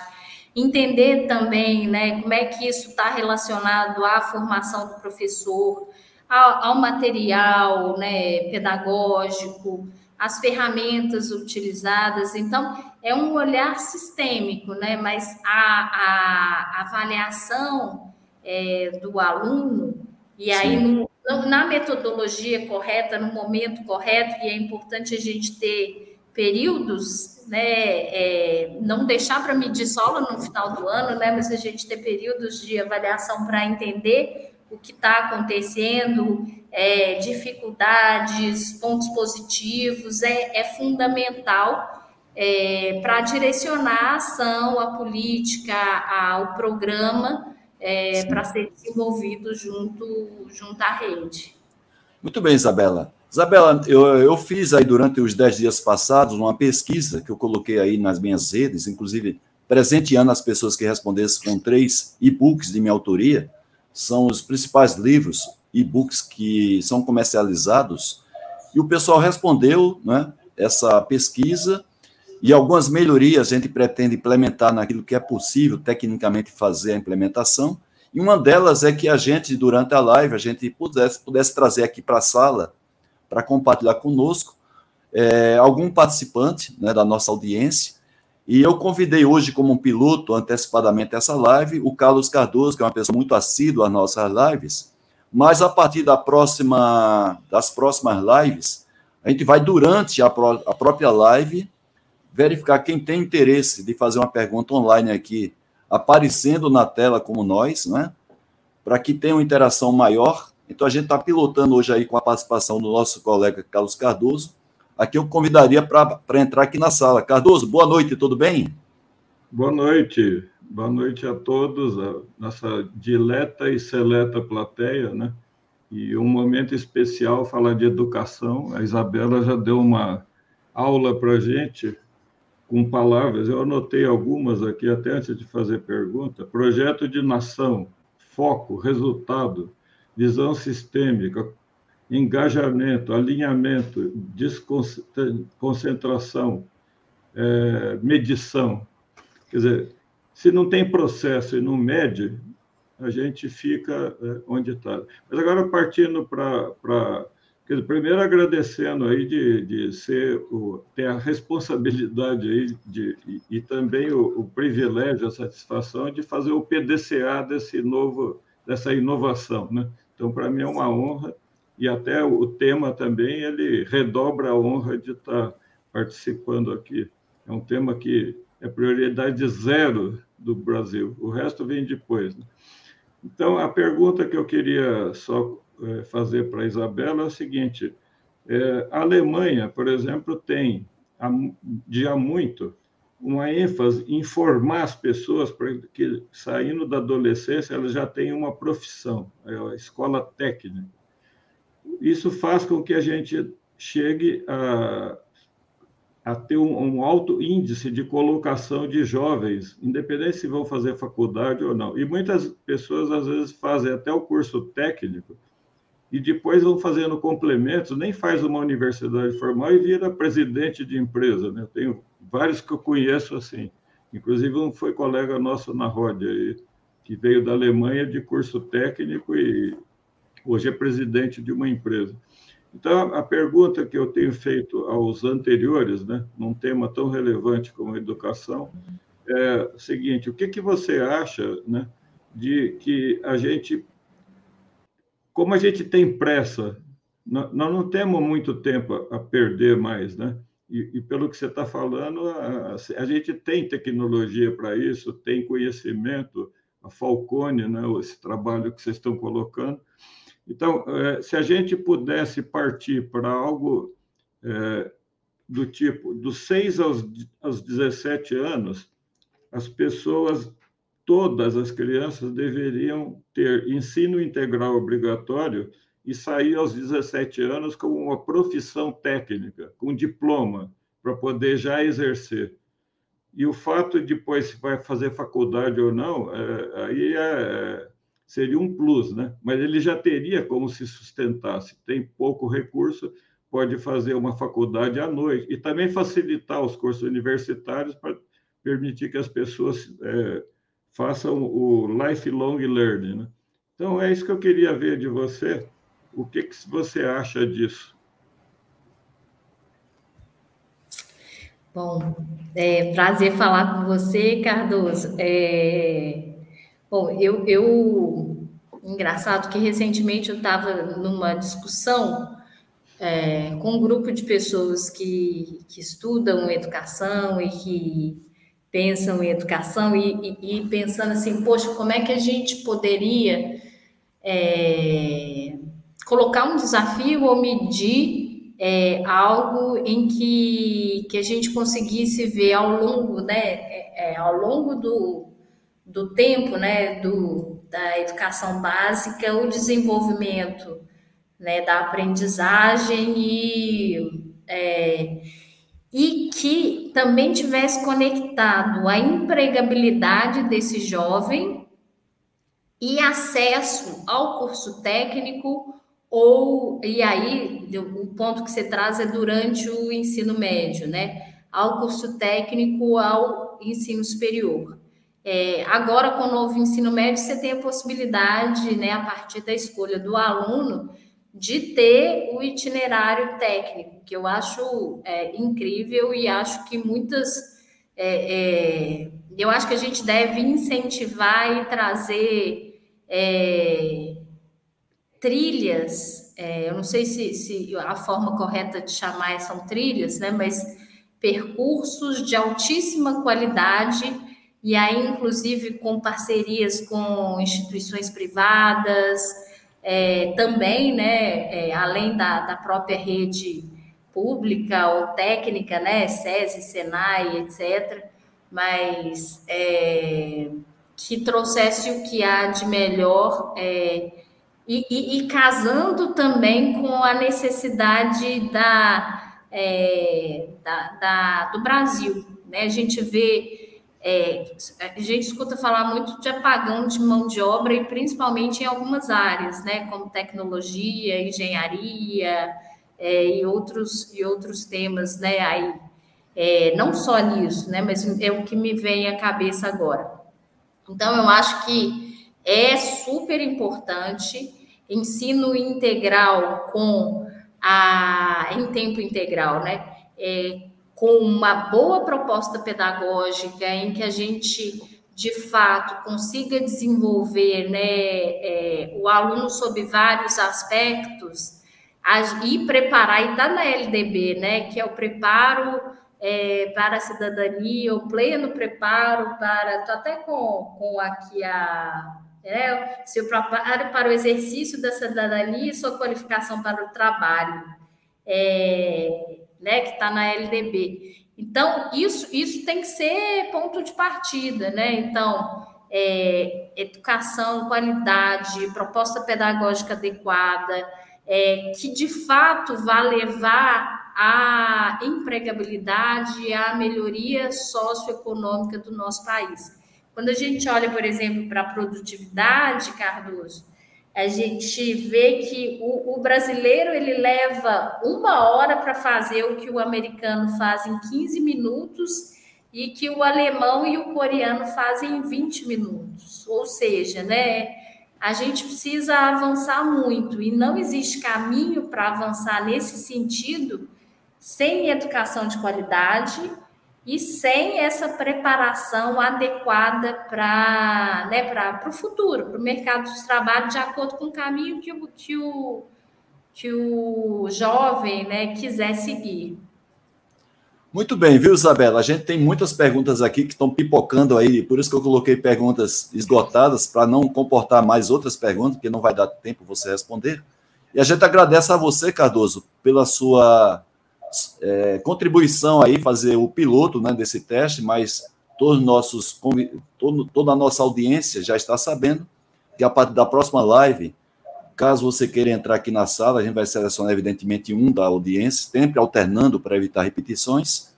entender também né, como é que isso está relacionado à formação do professor, ao, ao material né, pedagógico, as ferramentas utilizadas. Então, é um olhar sistêmico, né? mas a, a avaliação é, do aluno, e aí no, na metodologia correta, no momento correto, e é importante a gente ter períodos, né, é, não deixar para medir só no final do ano, né, mas a gente ter períodos de avaliação para entender o que está acontecendo, é, dificuldades, pontos positivos, é, é fundamental é, para direcionar a ação, a política, ao programa é, para ser desenvolvido junto, junto à rede. Muito bem, Isabela. Isabela, eu, eu fiz aí durante os dez dias passados uma pesquisa que eu coloquei aí nas minhas redes, inclusive presenteando as pessoas que respondessem com três e-books de minha autoria, são os principais livros, e-books que são comercializados, e o pessoal respondeu né, essa pesquisa e algumas melhorias a gente pretende implementar naquilo que é possível tecnicamente fazer a implementação, e uma delas é que a gente, durante a live, a gente pudesse, pudesse trazer aqui para a sala, para compartilhar conosco, é, algum participante né, da nossa audiência, e eu convidei hoje como um piloto, antecipadamente, essa live, o Carlos Cardoso, que é uma pessoa muito assídua às nossas lives, mas a partir da próxima, das próximas lives, a gente vai, durante a, pró a própria live, verificar quem tem interesse de fazer uma pergunta online aqui, aparecendo na tela como nós, né? Para que tenha uma interação maior. Então, a gente está pilotando hoje aí com a participação do nosso colega Carlos Cardoso, aqui eu convidaria para entrar aqui na sala. Cardoso, boa noite, tudo bem? Boa noite, boa noite a todos, a nossa dileta e seleta plateia, né? E um momento especial falar de educação. A Isabela já deu uma aula para a gente com palavras, eu anotei algumas aqui até antes de fazer pergunta. Projeto de nação, foco, resultado, visão sistêmica, engajamento, alinhamento, desconcentração, é, medição. Quer dizer, se não tem processo e não mede, a gente fica é, onde está. Mas agora, partindo para. Primeiro, agradecendo aí de, de ser o, ter a responsabilidade aí de, e, e também o, o, privilégio, a satisfação de fazer o PDCA desse novo, dessa inovação. Né? Então, para mim é uma honra e até o tema também ele redobra a honra de estar participando aqui. É um tema que é prioridade zero do Brasil, o resto vem depois. Né? Então, a pergunta que eu queria só fazer para a Isabela é o seguinte: é, a Alemanha, por exemplo, tem de há muito uma ênfase em formar as pessoas para que, saindo da adolescência, elas já tenham uma profissão, é a escola técnica. Isso faz com que a gente chegue a, a ter um, um, alto índice de colocação de jovens, independente se vão fazer faculdade ou não. E muitas pessoas, às vezes, fazem até o curso técnico e depois vão fazendo complementos, nem faz uma universidade formal e vira presidente de empresa. Né? Eu tenho vários que eu conheço assim. Inclusive, um foi colega nosso na Rode, que veio da Alemanha de curso técnico e hoje é presidente de uma empresa. Então, a pergunta que eu tenho feito aos anteriores, né, num tema tão relevante como a educação, é o seguinte: o que, que você acha né, de que a gente. Como a gente tem pressa, nós não temos muito tempo a perder mais, né? E, e pelo que você está falando, a, a, gente tem tecnologia para isso, tem conhecimento, a Falcone, né, esse trabalho que vocês estão colocando, então, é, se a gente pudesse partir para algo é, do tipo, dos 6 aos, aos 17 anos, as pessoas, todas as crianças deveriam ter ensino integral obrigatório e sair aos 17 anos com uma profissão técnica, com diploma, para poder já exercer. E o fato de depois se vai fazer faculdade ou não, é, aí é, é, seria um plus, né? Mas ele já teria como se sustentar. Se tem pouco recurso, pode fazer uma faculdade à noite e também facilitar os cursos universitários para permitir que as pessoas é, façam o lifelong learning. Né? Então, é isso que eu queria ver de você. O que, que você acha disso? Bom, é prazer falar com você, Cardoso. É, bom, eu, eu. Engraçado que recentemente eu estava numa discussão é, com um grupo de pessoas que, que estudam educação e que pensam em educação e, e, e pensando assim, poxa, como é que a gente poderia é, colocar um desafio ou medir é, algo em que, que a gente conseguisse ver ao longo, né, é, é, ao longo do, do tempo, né, do, da educação básica, o desenvolvimento, né, da aprendizagem e, é, e que também tivesse conectado a empregabilidade desse jovem e acesso ao curso técnico ou e aí o ponto que você traz é durante o ensino médio, né? Ao curso técnico, ao ensino superior. É, agora, com o novo ensino médio, você tem a possibilidade, né, a partir da escolha do aluno, de ter o itinerário técnico, que eu acho é, incrível e acho que muitas. É, é eu acho que a gente deve incentivar e trazer é, trilhas, é, eu não sei se, se, a forma correta de chamar são trilhas, né, mas percursos de altíssima qualidade, e aí, inclusive, com parcerias com instituições privadas, é, também, né, é, além da, da própria rede pública ou técnica, né, SESI, SENAI, etc., mas é, que trouxesse o que há de melhor é, e, e, e casando também com a necessidade da, é, da, da, do Brasil. Né? A gente vê, é, a gente escuta falar muito de apagão de mão de obra e principalmente em algumas áreas, né? como tecnologia, engenharia é, e, outros, e outros temas né? aí. É, não só nisso, né? mas é o que me vem à cabeça agora. Então, eu acho que é super importante. Ensino integral com a em tempo integral, né? É, com uma boa proposta pedagógica em que a gente de fato consiga desenvolver né, é, o aluno sob vários aspectos e preparar, e está na LDB, né, que é o preparo é, para a cidadania, o pleno preparo para. Estou até com, com aqui a, é, seu preparo para o exercício da cidadania e sua qualificação para o trabalho, é, né, que está na LDB. Então, isso, isso tem que ser ponto de partida, né? Então, é, educação, qualidade, proposta pedagógica adequada, é, que de fato vá levar à empregabilidade e à melhoria socioeconômica do nosso país. Quando a gente olha, por exemplo, para a produtividade, Cardoso, a gente vê que o, o, brasileiro ele leva uma hora para fazer o que o americano faz em 15 minutos e que o alemão e o coreano fazem em 20 minutos. Ou seja, né, a gente precisa avançar muito e não existe caminho para avançar nesse sentido sem educação de qualidade e sem essa preparação adequada para né, o futuro, para o mercado de trabalho, de acordo com o caminho que o, que o, que o jovem né, quiser seguir. Muito bem, viu, Isabela? A gente tem muitas perguntas aqui que estão pipocando aí, por isso que eu coloquei perguntas esgotadas, para não comportar mais outras perguntas, porque não vai dar tempo você responder. E a gente agradece a você, Cardoso, pela sua é, contribuição aí, fazer o piloto né, desse teste, mas todos nossos, todo, toda a nossa audiência já está sabendo que a partir da próxima live, caso você queira entrar aqui na sala, a gente vai selecionar, evidentemente, um da audiência, sempre alternando para evitar repetições.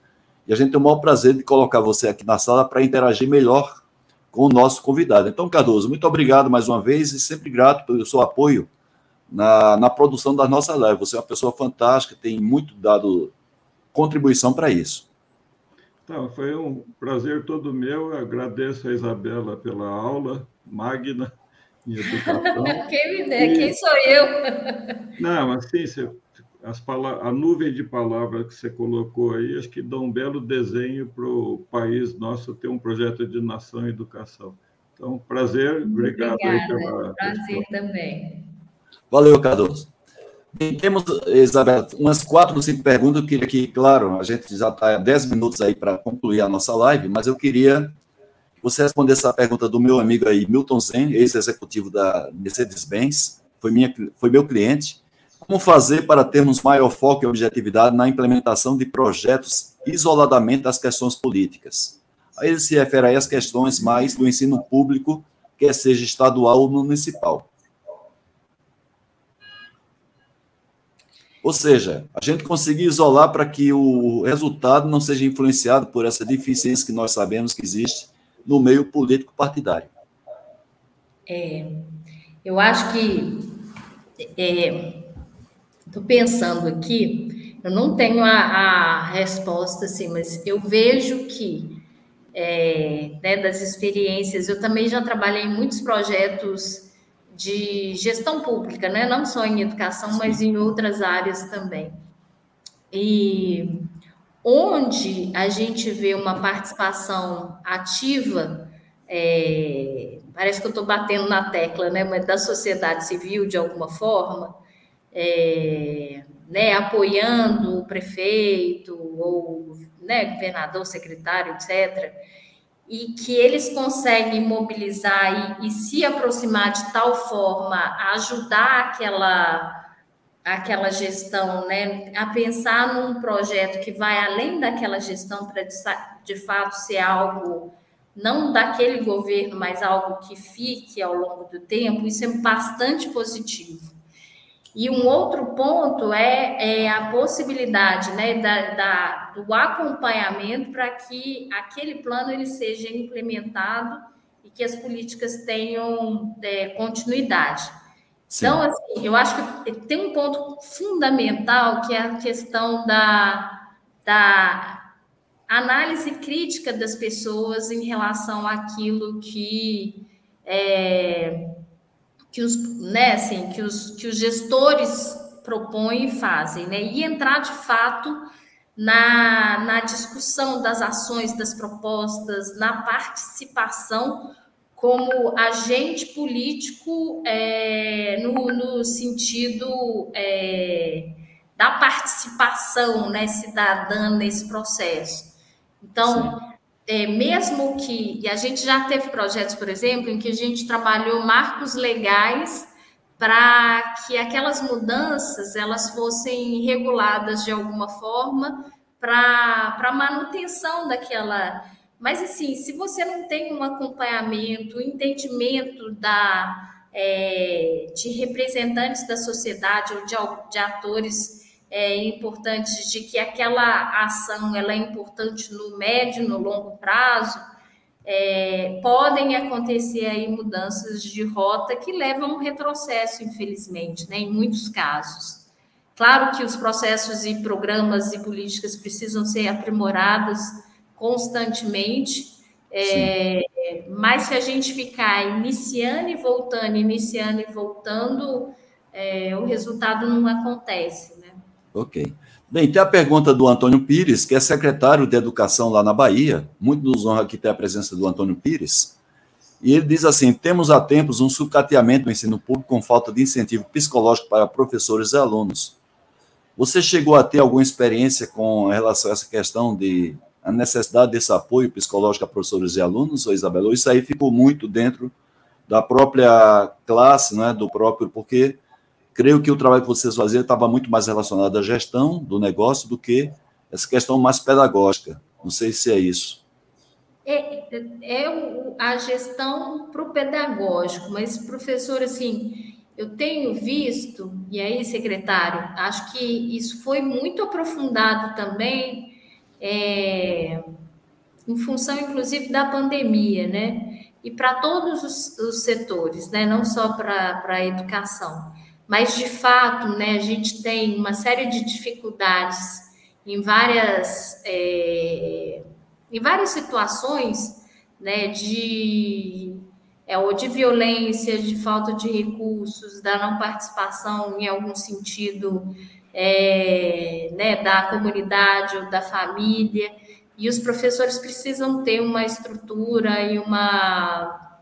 E a gente tem o maior prazer de colocar você aqui na sala para interagir melhor com o nosso convidado. Então, Cardoso, muito obrigado mais uma vez e sempre grato pelo seu apoio na, na produção da nossa live. Você é uma pessoa fantástica, tem muito dado contribuição para isso. Então, foi um prazer todo meu. Eu agradeço a Isabela pela aula magna em educação. quem me der, e... quem sou eu? Não, assim, você, as a nuvem de palavras que você colocou aí, acho que dá um belo desenho para o país nosso ter um projeto de nação e educação. Então, prazer, obrigado. Obrigada, pela... prazer também. Valeu, Cardoso. Bem, temos, Isabel, umas quatro ou cinco perguntas. Eu queria que, claro, a gente já está há dez minutos aí para concluir a nossa live, mas eu queria que você respondesse a pergunta do meu amigo aí, Milton Zen, ex-executivo da Mercedes-Benz, foi, minha, foi meu cliente. Como fazer para termos maior foco e objetividade na implementação de projetos isoladamente das questões políticas? Aí ele se refere às questões mais do ensino público, quer seja estadual ou municipal. Ou seja, a gente conseguir isolar para que o resultado não seja influenciado por essa deficiência que nós sabemos que existe no meio político partidário. É, eu acho que estou é, pensando aqui, eu não tenho a, a, resposta assim, mas eu vejo que é, né, das experiências, eu também já trabalhei em muitos projetos de gestão pública, né? não só em educação, Sim. mas em outras áreas também. E onde a gente vê uma participação ativa, é, parece que eu estou batendo na tecla, né? mas da sociedade civil, de alguma forma, é, né? apoiando o prefeito, ou né? governador, secretário, etc., e que eles conseguem mobilizar e, e, se aproximar de tal forma a ajudar aquela aquela gestão, né, a pensar num projeto que vai além daquela gestão para de, de fato ser algo não daquele governo, mas algo que fique ao longo do tempo, isso é bastante positivo. E um outro ponto é, é a possibilidade né, da, da do acompanhamento para que aquele plano ele seja implementado e que as políticas tenham é, continuidade. Sim. Então, assim, eu acho que tem um ponto fundamental que é a questão da, da análise crítica das pessoas em relação àquilo que é, que os, né, assim, que os, que os gestores propõem e fazem, né? E entrar de fato na, na discussão das ações, das propostas, na participação como agente político é, no, no, sentido é, da participação né, cidadã nesse processo. Então, Sim é, mesmo que e a gente já teve projetos, por exemplo, em que a gente trabalhou marcos legais para que aquelas mudanças elas fossem reguladas de alguma forma para manutenção daquela. Mas assim, se você não tem um acompanhamento, um entendimento da, é, de representantes da sociedade ou de, de atores é, importantes de que aquela ação ela é importante no médio, no longo prazo, é, podem acontecer aí mudanças de rota que levam a um retrocesso, infelizmente, né, em muitos casos. Claro que os processos e programas e políticas precisam ser aprimorados constantemente, é, mas se a gente ficar iniciando e voltando, iniciando e voltando, é, o resultado não acontece. Ok. Bem, tem a pergunta do Antônio Pires, que é secretário de Educação lá na Bahia. Muito nos honra aqui ter a presença do Antônio Pires. E ele diz assim: temos há tempos um sucateamento no ensino público com falta de incentivo psicológico para professores e alunos. Você chegou a ter alguma experiência com relação a essa questão de a necessidade desse apoio psicológico a professores e alunos, ou Isabela? Isso aí ficou muito dentro da própria classe, né, do próprio, porque creio que o trabalho que vocês faziam estava muito mais relacionado à gestão do negócio do que essa questão mais pedagógica. Não sei se é isso. É, é a gestão para o pedagógico, mas, professor, assim, eu tenho visto, e aí, secretário, acho que isso foi muito aprofundado também, é, em função, inclusive, da pandemia, né? E para todos os, os, setores, né? Não só para a educação. Mas, de fato, né, a gente tem uma série de dificuldades em várias, é, em várias situações né, de é, ou de violência, de falta de recursos, da não participação em algum sentido é, né, da comunidade ou da família, e os professores precisam ter uma estrutura e uma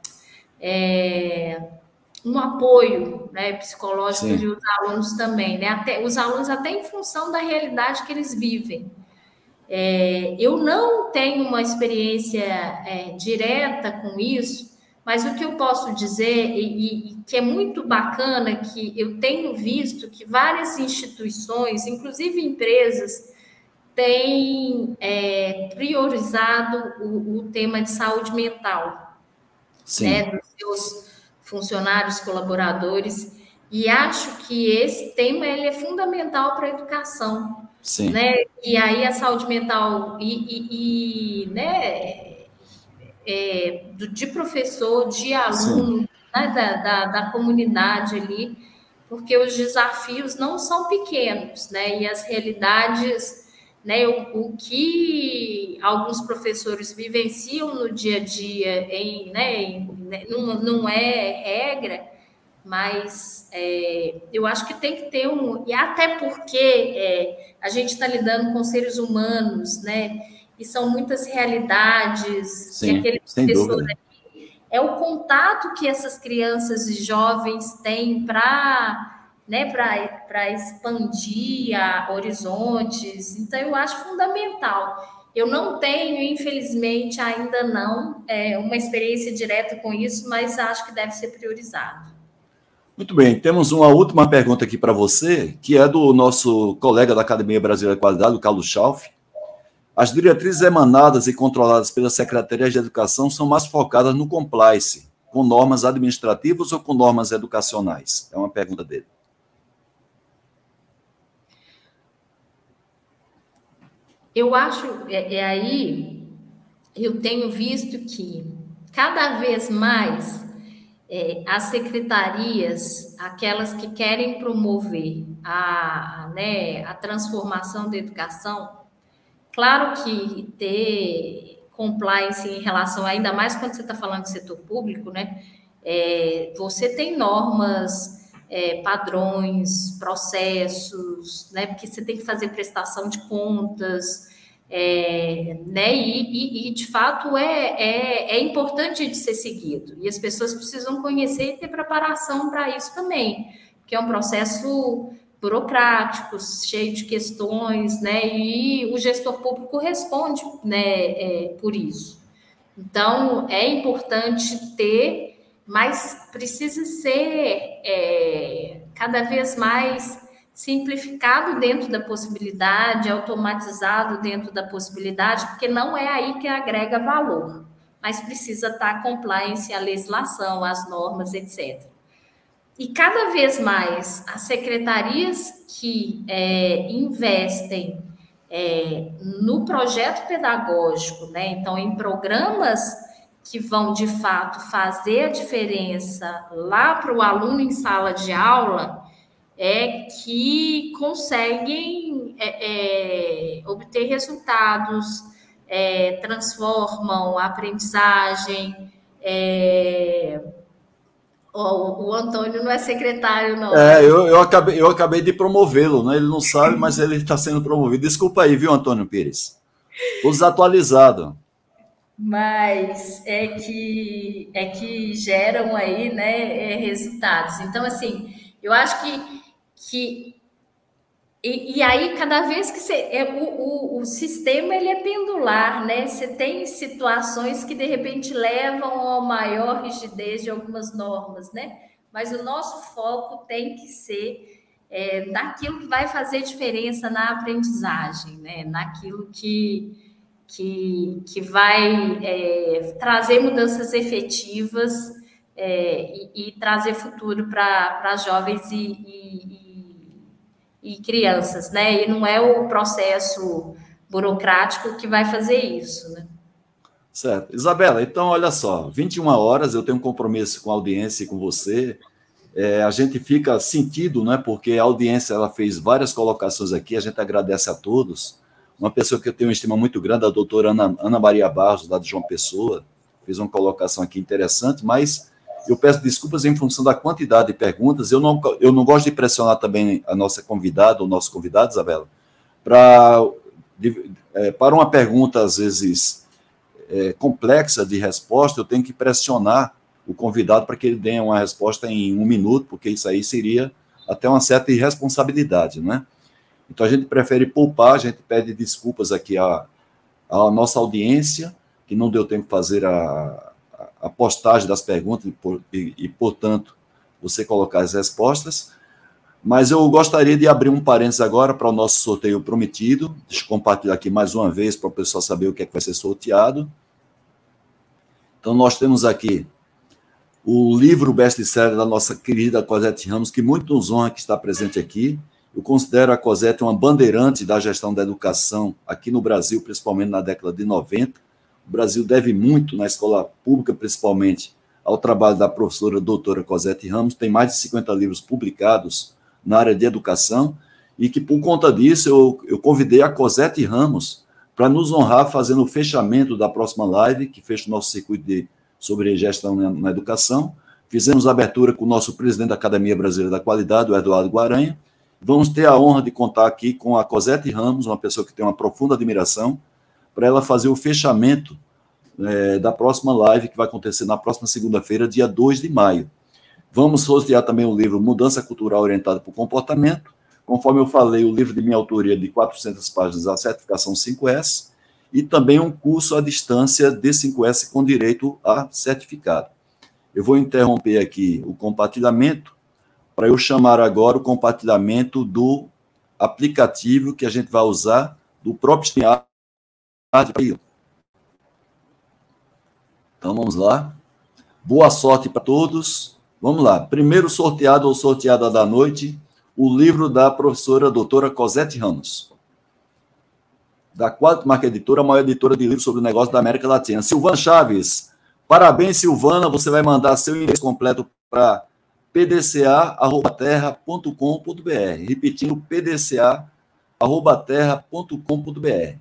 é, um apoio né, psicológico Sim. de os alunos também, né? Até, os alunos até em função da realidade que eles vivem. É, eu não tenho uma experiência é, direta com isso, mas o que eu posso dizer, e, e, que é muito bacana, que eu tenho visto que várias instituições, inclusive empresas, têm é, priorizado o, o, tema de saúde mental Sim. né, dos seus funcionários, colaboradores, e acho que esse tema ele é fundamental para a educação. Sim. Né? E aí a saúde mental e, e, e né, é, de professor, de aluno, né, da, da, da, comunidade ali, porque os desafios não são pequenos, né? E as realidades, né? O, o que alguns professores vivenciam no dia a dia, em, né, em, né, não, não é regra, mas é, eu acho que tem que ter um. E até porque é, a gente está lidando com seres humanos, né? e são muitas realidades Sim, que aquele professor é o contato que essas crianças e jovens têm para né, para expandir horizontes. Então, eu acho fundamental. Eu não tenho, infelizmente, ainda não, é, uma experiência direta com isso, mas acho que deve ser priorizado. Muito bem, temos uma última pergunta aqui para você, que é do nosso colega da Academia Brasileira de Qualidade, o Carlos Schauf. As diretrizes emanadas e controladas pela Secretaria de Educação são mais focadas no compliance, com normas administrativas ou com normas educacionais? É uma pergunta dele. Eu acho, é, é aí, eu tenho visto que cada vez mais é, as secretarias, aquelas que querem promover a, né, a transformação da educação, Claro que ter compliance em relação, ainda mais quando você está falando de setor público, né? É, você tem normas, é, padrões, processos, né? Porque você tem que fazer prestação de contas, é, né? E, e, e, de fato é, é, é importante de ser seguido. E as pessoas precisam conhecer e ter preparação para isso também, que é um processo burocráticos, cheio de questões, né? E o gestor público responde, né, é, por isso. Então, é importante ter, mas precisa ser é, cada vez mais simplificado dentro da possibilidade, automatizado dentro da possibilidade, porque não é aí que agrega valor, mas precisa estar compliance à legislação, às normas, etc. E cada vez mais as secretarias que é, investem é, no projeto pedagógico, né? Então, em programas que vão de fato fazer a diferença lá para o aluno em sala de aula, é que conseguem é, é obter resultados, é, transformam a aprendizagem. Oh, o Antônio não é secretário, não. É, eu, eu acabei, eu acabei de promovê-lo, né? Ele não sabe, mas ele está sendo promovido. Desculpa aí, viu, Antônio Pires? Desatualizado. Mas é que é que geram aí, né, é, resultados. Então, assim, eu acho que, que e, e, aí, cada vez que você. É, o, o, o, sistema ele é pendular, né? Você tem situações que de repente levam a maior rigidez de algumas normas, né? mas o nosso foco tem que ser é, naquilo que vai fazer diferença na aprendizagem, né? naquilo que, que, que vai é, trazer mudanças efetivas é, e, e, trazer futuro para jovens e, e, e, crianças, né? E não é o processo burocrático que vai fazer isso, né? Certo. Isabela, então olha só, 21 horas eu tenho um compromisso com a audiência e com você. É, a gente fica sentido, né? Porque a audiência ela fez várias colocações aqui, a gente agradece a todos. Uma pessoa que eu tenho uma estima muito grande, a doutora Ana, Ana Maria Barros, lá de João Pessoa, fez uma colocação aqui interessante, mas eu peço desculpas em função da quantidade de perguntas. Eu não, eu não gosto de pressionar também a nossa convidada, o nosso convidado, Isabela, para, é, para uma pergunta, às vezes, é, complexa de resposta, eu tenho que pressionar o convidado para que ele dê uma resposta em um minuto, porque isso aí seria até uma certa irresponsabilidade, né? Então a gente prefere poupar, a gente pede desculpas aqui à, à nossa audiência, que não deu tempo de fazer a, a postagem das perguntas e, e, e, portanto, você colocar as respostas. Mas eu gostaria de abrir um parênteses agora para o nosso sorteio prometido. Deixa eu compartilhar aqui mais uma vez para o pessoal saber o que é que vai ser sorteado. Então, nós temos aqui o livro best-seller da nossa querida Cosette Ramos, que muito nos honra que está presente aqui. Eu considero a Cosette uma bandeirante da gestão da educação aqui no Brasil, principalmente na década de 90. O Brasil deve muito, na escola pública principalmente, ao trabalho da professora doutora Cosette Ramos. Tem mais de 50 livros publicados na área de educação, e que por conta disso eu, eu convidei a Cosette Ramos para nos honrar fazendo o fechamento da próxima live, que fecha o nosso circuito de, sobre gestão na, na educação. Fizemos a abertura com o nosso presidente da Academia Brasileira da Qualidade, o Eduardo Guaranha. Vamos ter a honra de contar aqui com a Cosette Ramos, uma pessoa que tem uma profunda admiração, para ela fazer o fechamento é, da próxima live, que vai acontecer na próxima segunda-feira, dia 2 de maio. Vamos sortear também o livro Mudança Cultural Orientada por Comportamento. Conforme eu falei, o livro de minha autoria de 400 páginas, a certificação 5S, e também um curso à distância de 5S com direito a certificado. Eu vou interromper aqui o compartilhamento para eu chamar agora o compartilhamento do aplicativo que a gente vai usar do próprio StreamYard. Então vamos lá. Boa sorte para todos. Vamos lá. Primeiro sorteado ou sorteada da noite, o livro da professora doutora Cosette Ramos. Da Quatro Marca Editora, a maior editora de livros sobre o negócio da América Latina. Silvana Chaves. Parabéns, Silvana. Você vai mandar seu endereço completo para pdca.terra.com.br. Repetindo, pdca.terra.com.br.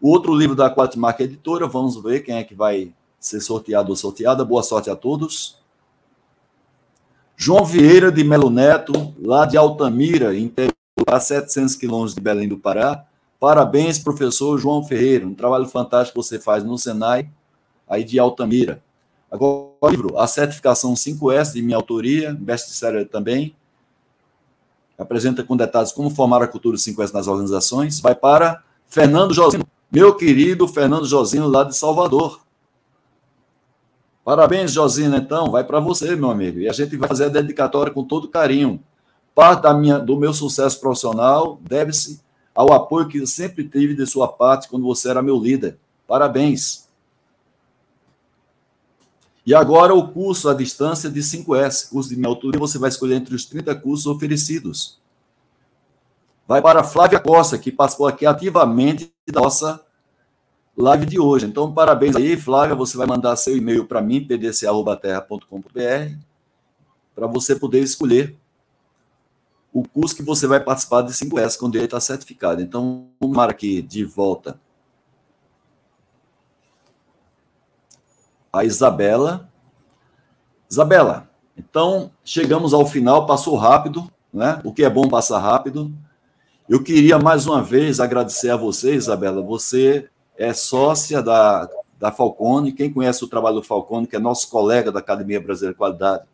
O outro livro da Quatro Marca Editora, vamos ver quem é que vai ser sorteado ou sorteada. Boa sorte a todos. João Vieira de Melo Neto, lá de Altamira, interior, a 700 quilômetros de Belém do Pará. Parabéns, professor João Ferreira, um trabalho fantástico que você faz no Senai, aí de Altamira. Agora, o livro, a certificação 5S, de minha autoria, best-seller também, apresenta com detalhes como formar a cultura 5S nas organizações, vai para Fernando Josino, meu querido Fernando Josino, lá de Salvador. Parabéns, Josina, então, vai para você, meu amigo. E a gente vai fazer a dedicatória com todo carinho. Parte da minha, do meu sucesso profissional deve-se ao apoio que eu sempre tive de sua parte quando você era meu líder. Parabéns. E agora o curso à distância de 5S, curso de minha autoria, você vai escolher entre os 30 cursos oferecidos. Vai para Flávia Costa, que participou aqui ativamente da nossa live de hoje. Então, parabéns aí, Flávia. Você vai mandar seu e-mail para mim, pdc.terra.com.br, para você poder escolher o curso que você vai participar de 5S com direito a certificado. Então, vamos lá aqui de volta. A Isabela. Isabela, então chegamos ao final, passou rápido, né? O que é bom passar rápido. Eu queria mais uma vez agradecer a você, Isabela. Você é sócia da, da Falcone. Quem conhece o trabalho do Falcone, que é nosso colega da Academia Brasileira de Qualidade,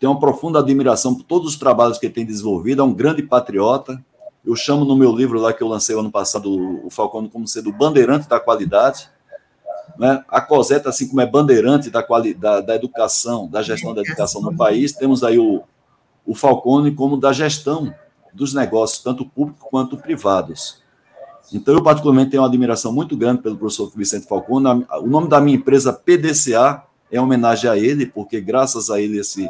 tem uma profunda admiração por todos os trabalhos que ele tem desenvolvido, é um grande patriota. Eu chamo no meu livro lá que eu lancei ano passado o Falcone como sendo o bandeirante da qualidade. Né? A COSETA, assim como é bandeirante da, qualidade, da educação, da gestão da educação no país, temos aí o, o Falcone como da gestão dos negócios, tanto públicos quanto privados. Então, eu particularmente tenho uma admiração muito grande pelo professor Vicente Falcone. O nome da minha empresa, PDCA, é homenagem a ele, porque graças a ele esse,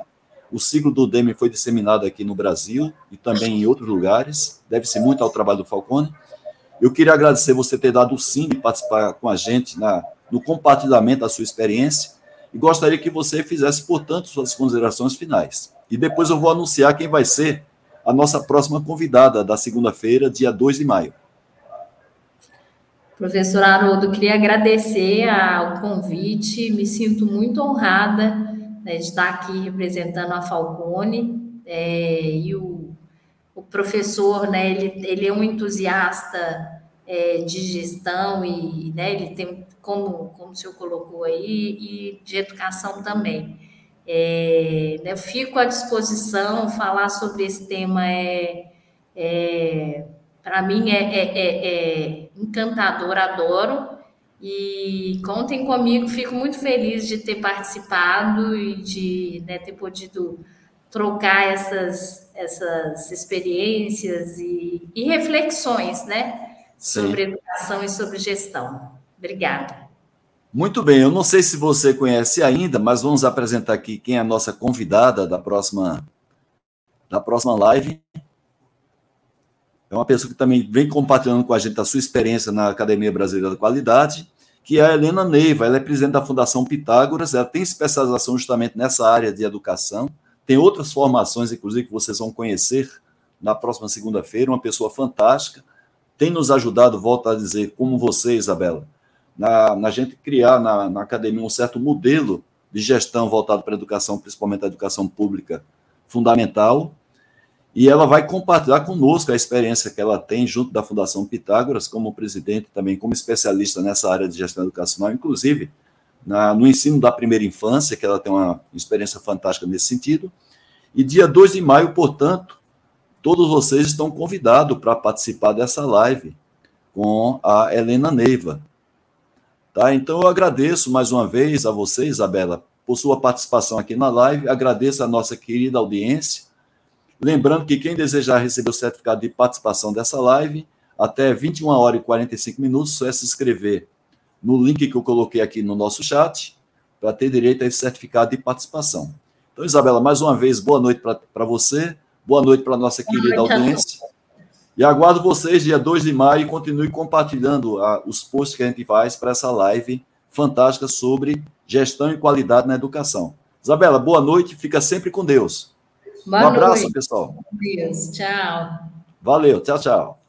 o ciclo do DEME foi disseminado aqui no Brasil e também em outros lugares. Deve-se muito ao trabalho do Falcone. Eu queria agradecer você ter dado o sim de participar com a gente na, no compartilhamento da sua experiência e gostaria que você fizesse, portanto, suas considerações finais. E depois eu vou anunciar quem vai ser a nossa próxima convidada da segunda-feira, dia 2 de maio. Professor Haroldo, queria agradecer ao convite, me sinto muito honrada né, de estar aqui representando a Falcone, é, e o, o professor, né, ele, ele é um entusiasta é, de gestão e né, ele tem, como, como o senhor colocou aí, e de educação também. É, né, fico à disposição, falar sobre esse tema é, é para mim é, é, é, é, encantador, adoro. E contem comigo, fico muito feliz de ter participado e de né, ter podido trocar essas, essas experiências e, e reflexões, né? Sim. Sobre educação e sobre gestão. Obrigada. Muito bem, eu não sei se você conhece ainda, mas vamos apresentar aqui quem é a nossa convidada da próxima, da próxima live. É uma pessoa que também vem compartilhando com a gente a sua experiência na Academia Brasileira da Qualidade, que é a Helena Neiva. Ela é presidente da Fundação Pitágoras, ela tem especialização justamente nessa área de educação, tem outras formações, inclusive, que vocês vão conhecer na próxima segunda-feira, uma pessoa fantástica, tem nos ajudado, volto a dizer, como você, Isabela, na, na gente criar na, na academia um certo modelo de gestão voltado para a educação, principalmente a educação pública fundamental, e ela vai compartilhar conosco a experiência que ela tem junto da Fundação Pitágoras, como presidente, também como especialista nessa área de gestão educacional, inclusive na, no ensino da primeira infância, que ela tem uma experiência fantástica nesse sentido. E dia 2 de maio, portanto, todos vocês estão convidados para participar dessa live com a Helena Neiva. Tá? Então, eu agradeço mais uma vez a você, Isabela, por sua participação aqui na live, agradeço a nossa querida audiência Lembrando que quem desejar receber o certificado de participação dessa live, até 21 horas e 45 minutos, só é se inscrever no link que eu coloquei aqui no nosso chat, para ter direito a esse certificado de participação. Então, Isabela, mais uma vez, boa noite para você, boa noite para a nossa querida audiência. E aguardo vocês dia 2 de maio e continue compartilhando a, os posts que a gente faz para essa live fantástica sobre gestão e qualidade na educação. Isabela, boa noite, fica sempre com Deus. Boa um abraço, noite. pessoal. Deus, tchau. Valeu, tchau, tchau.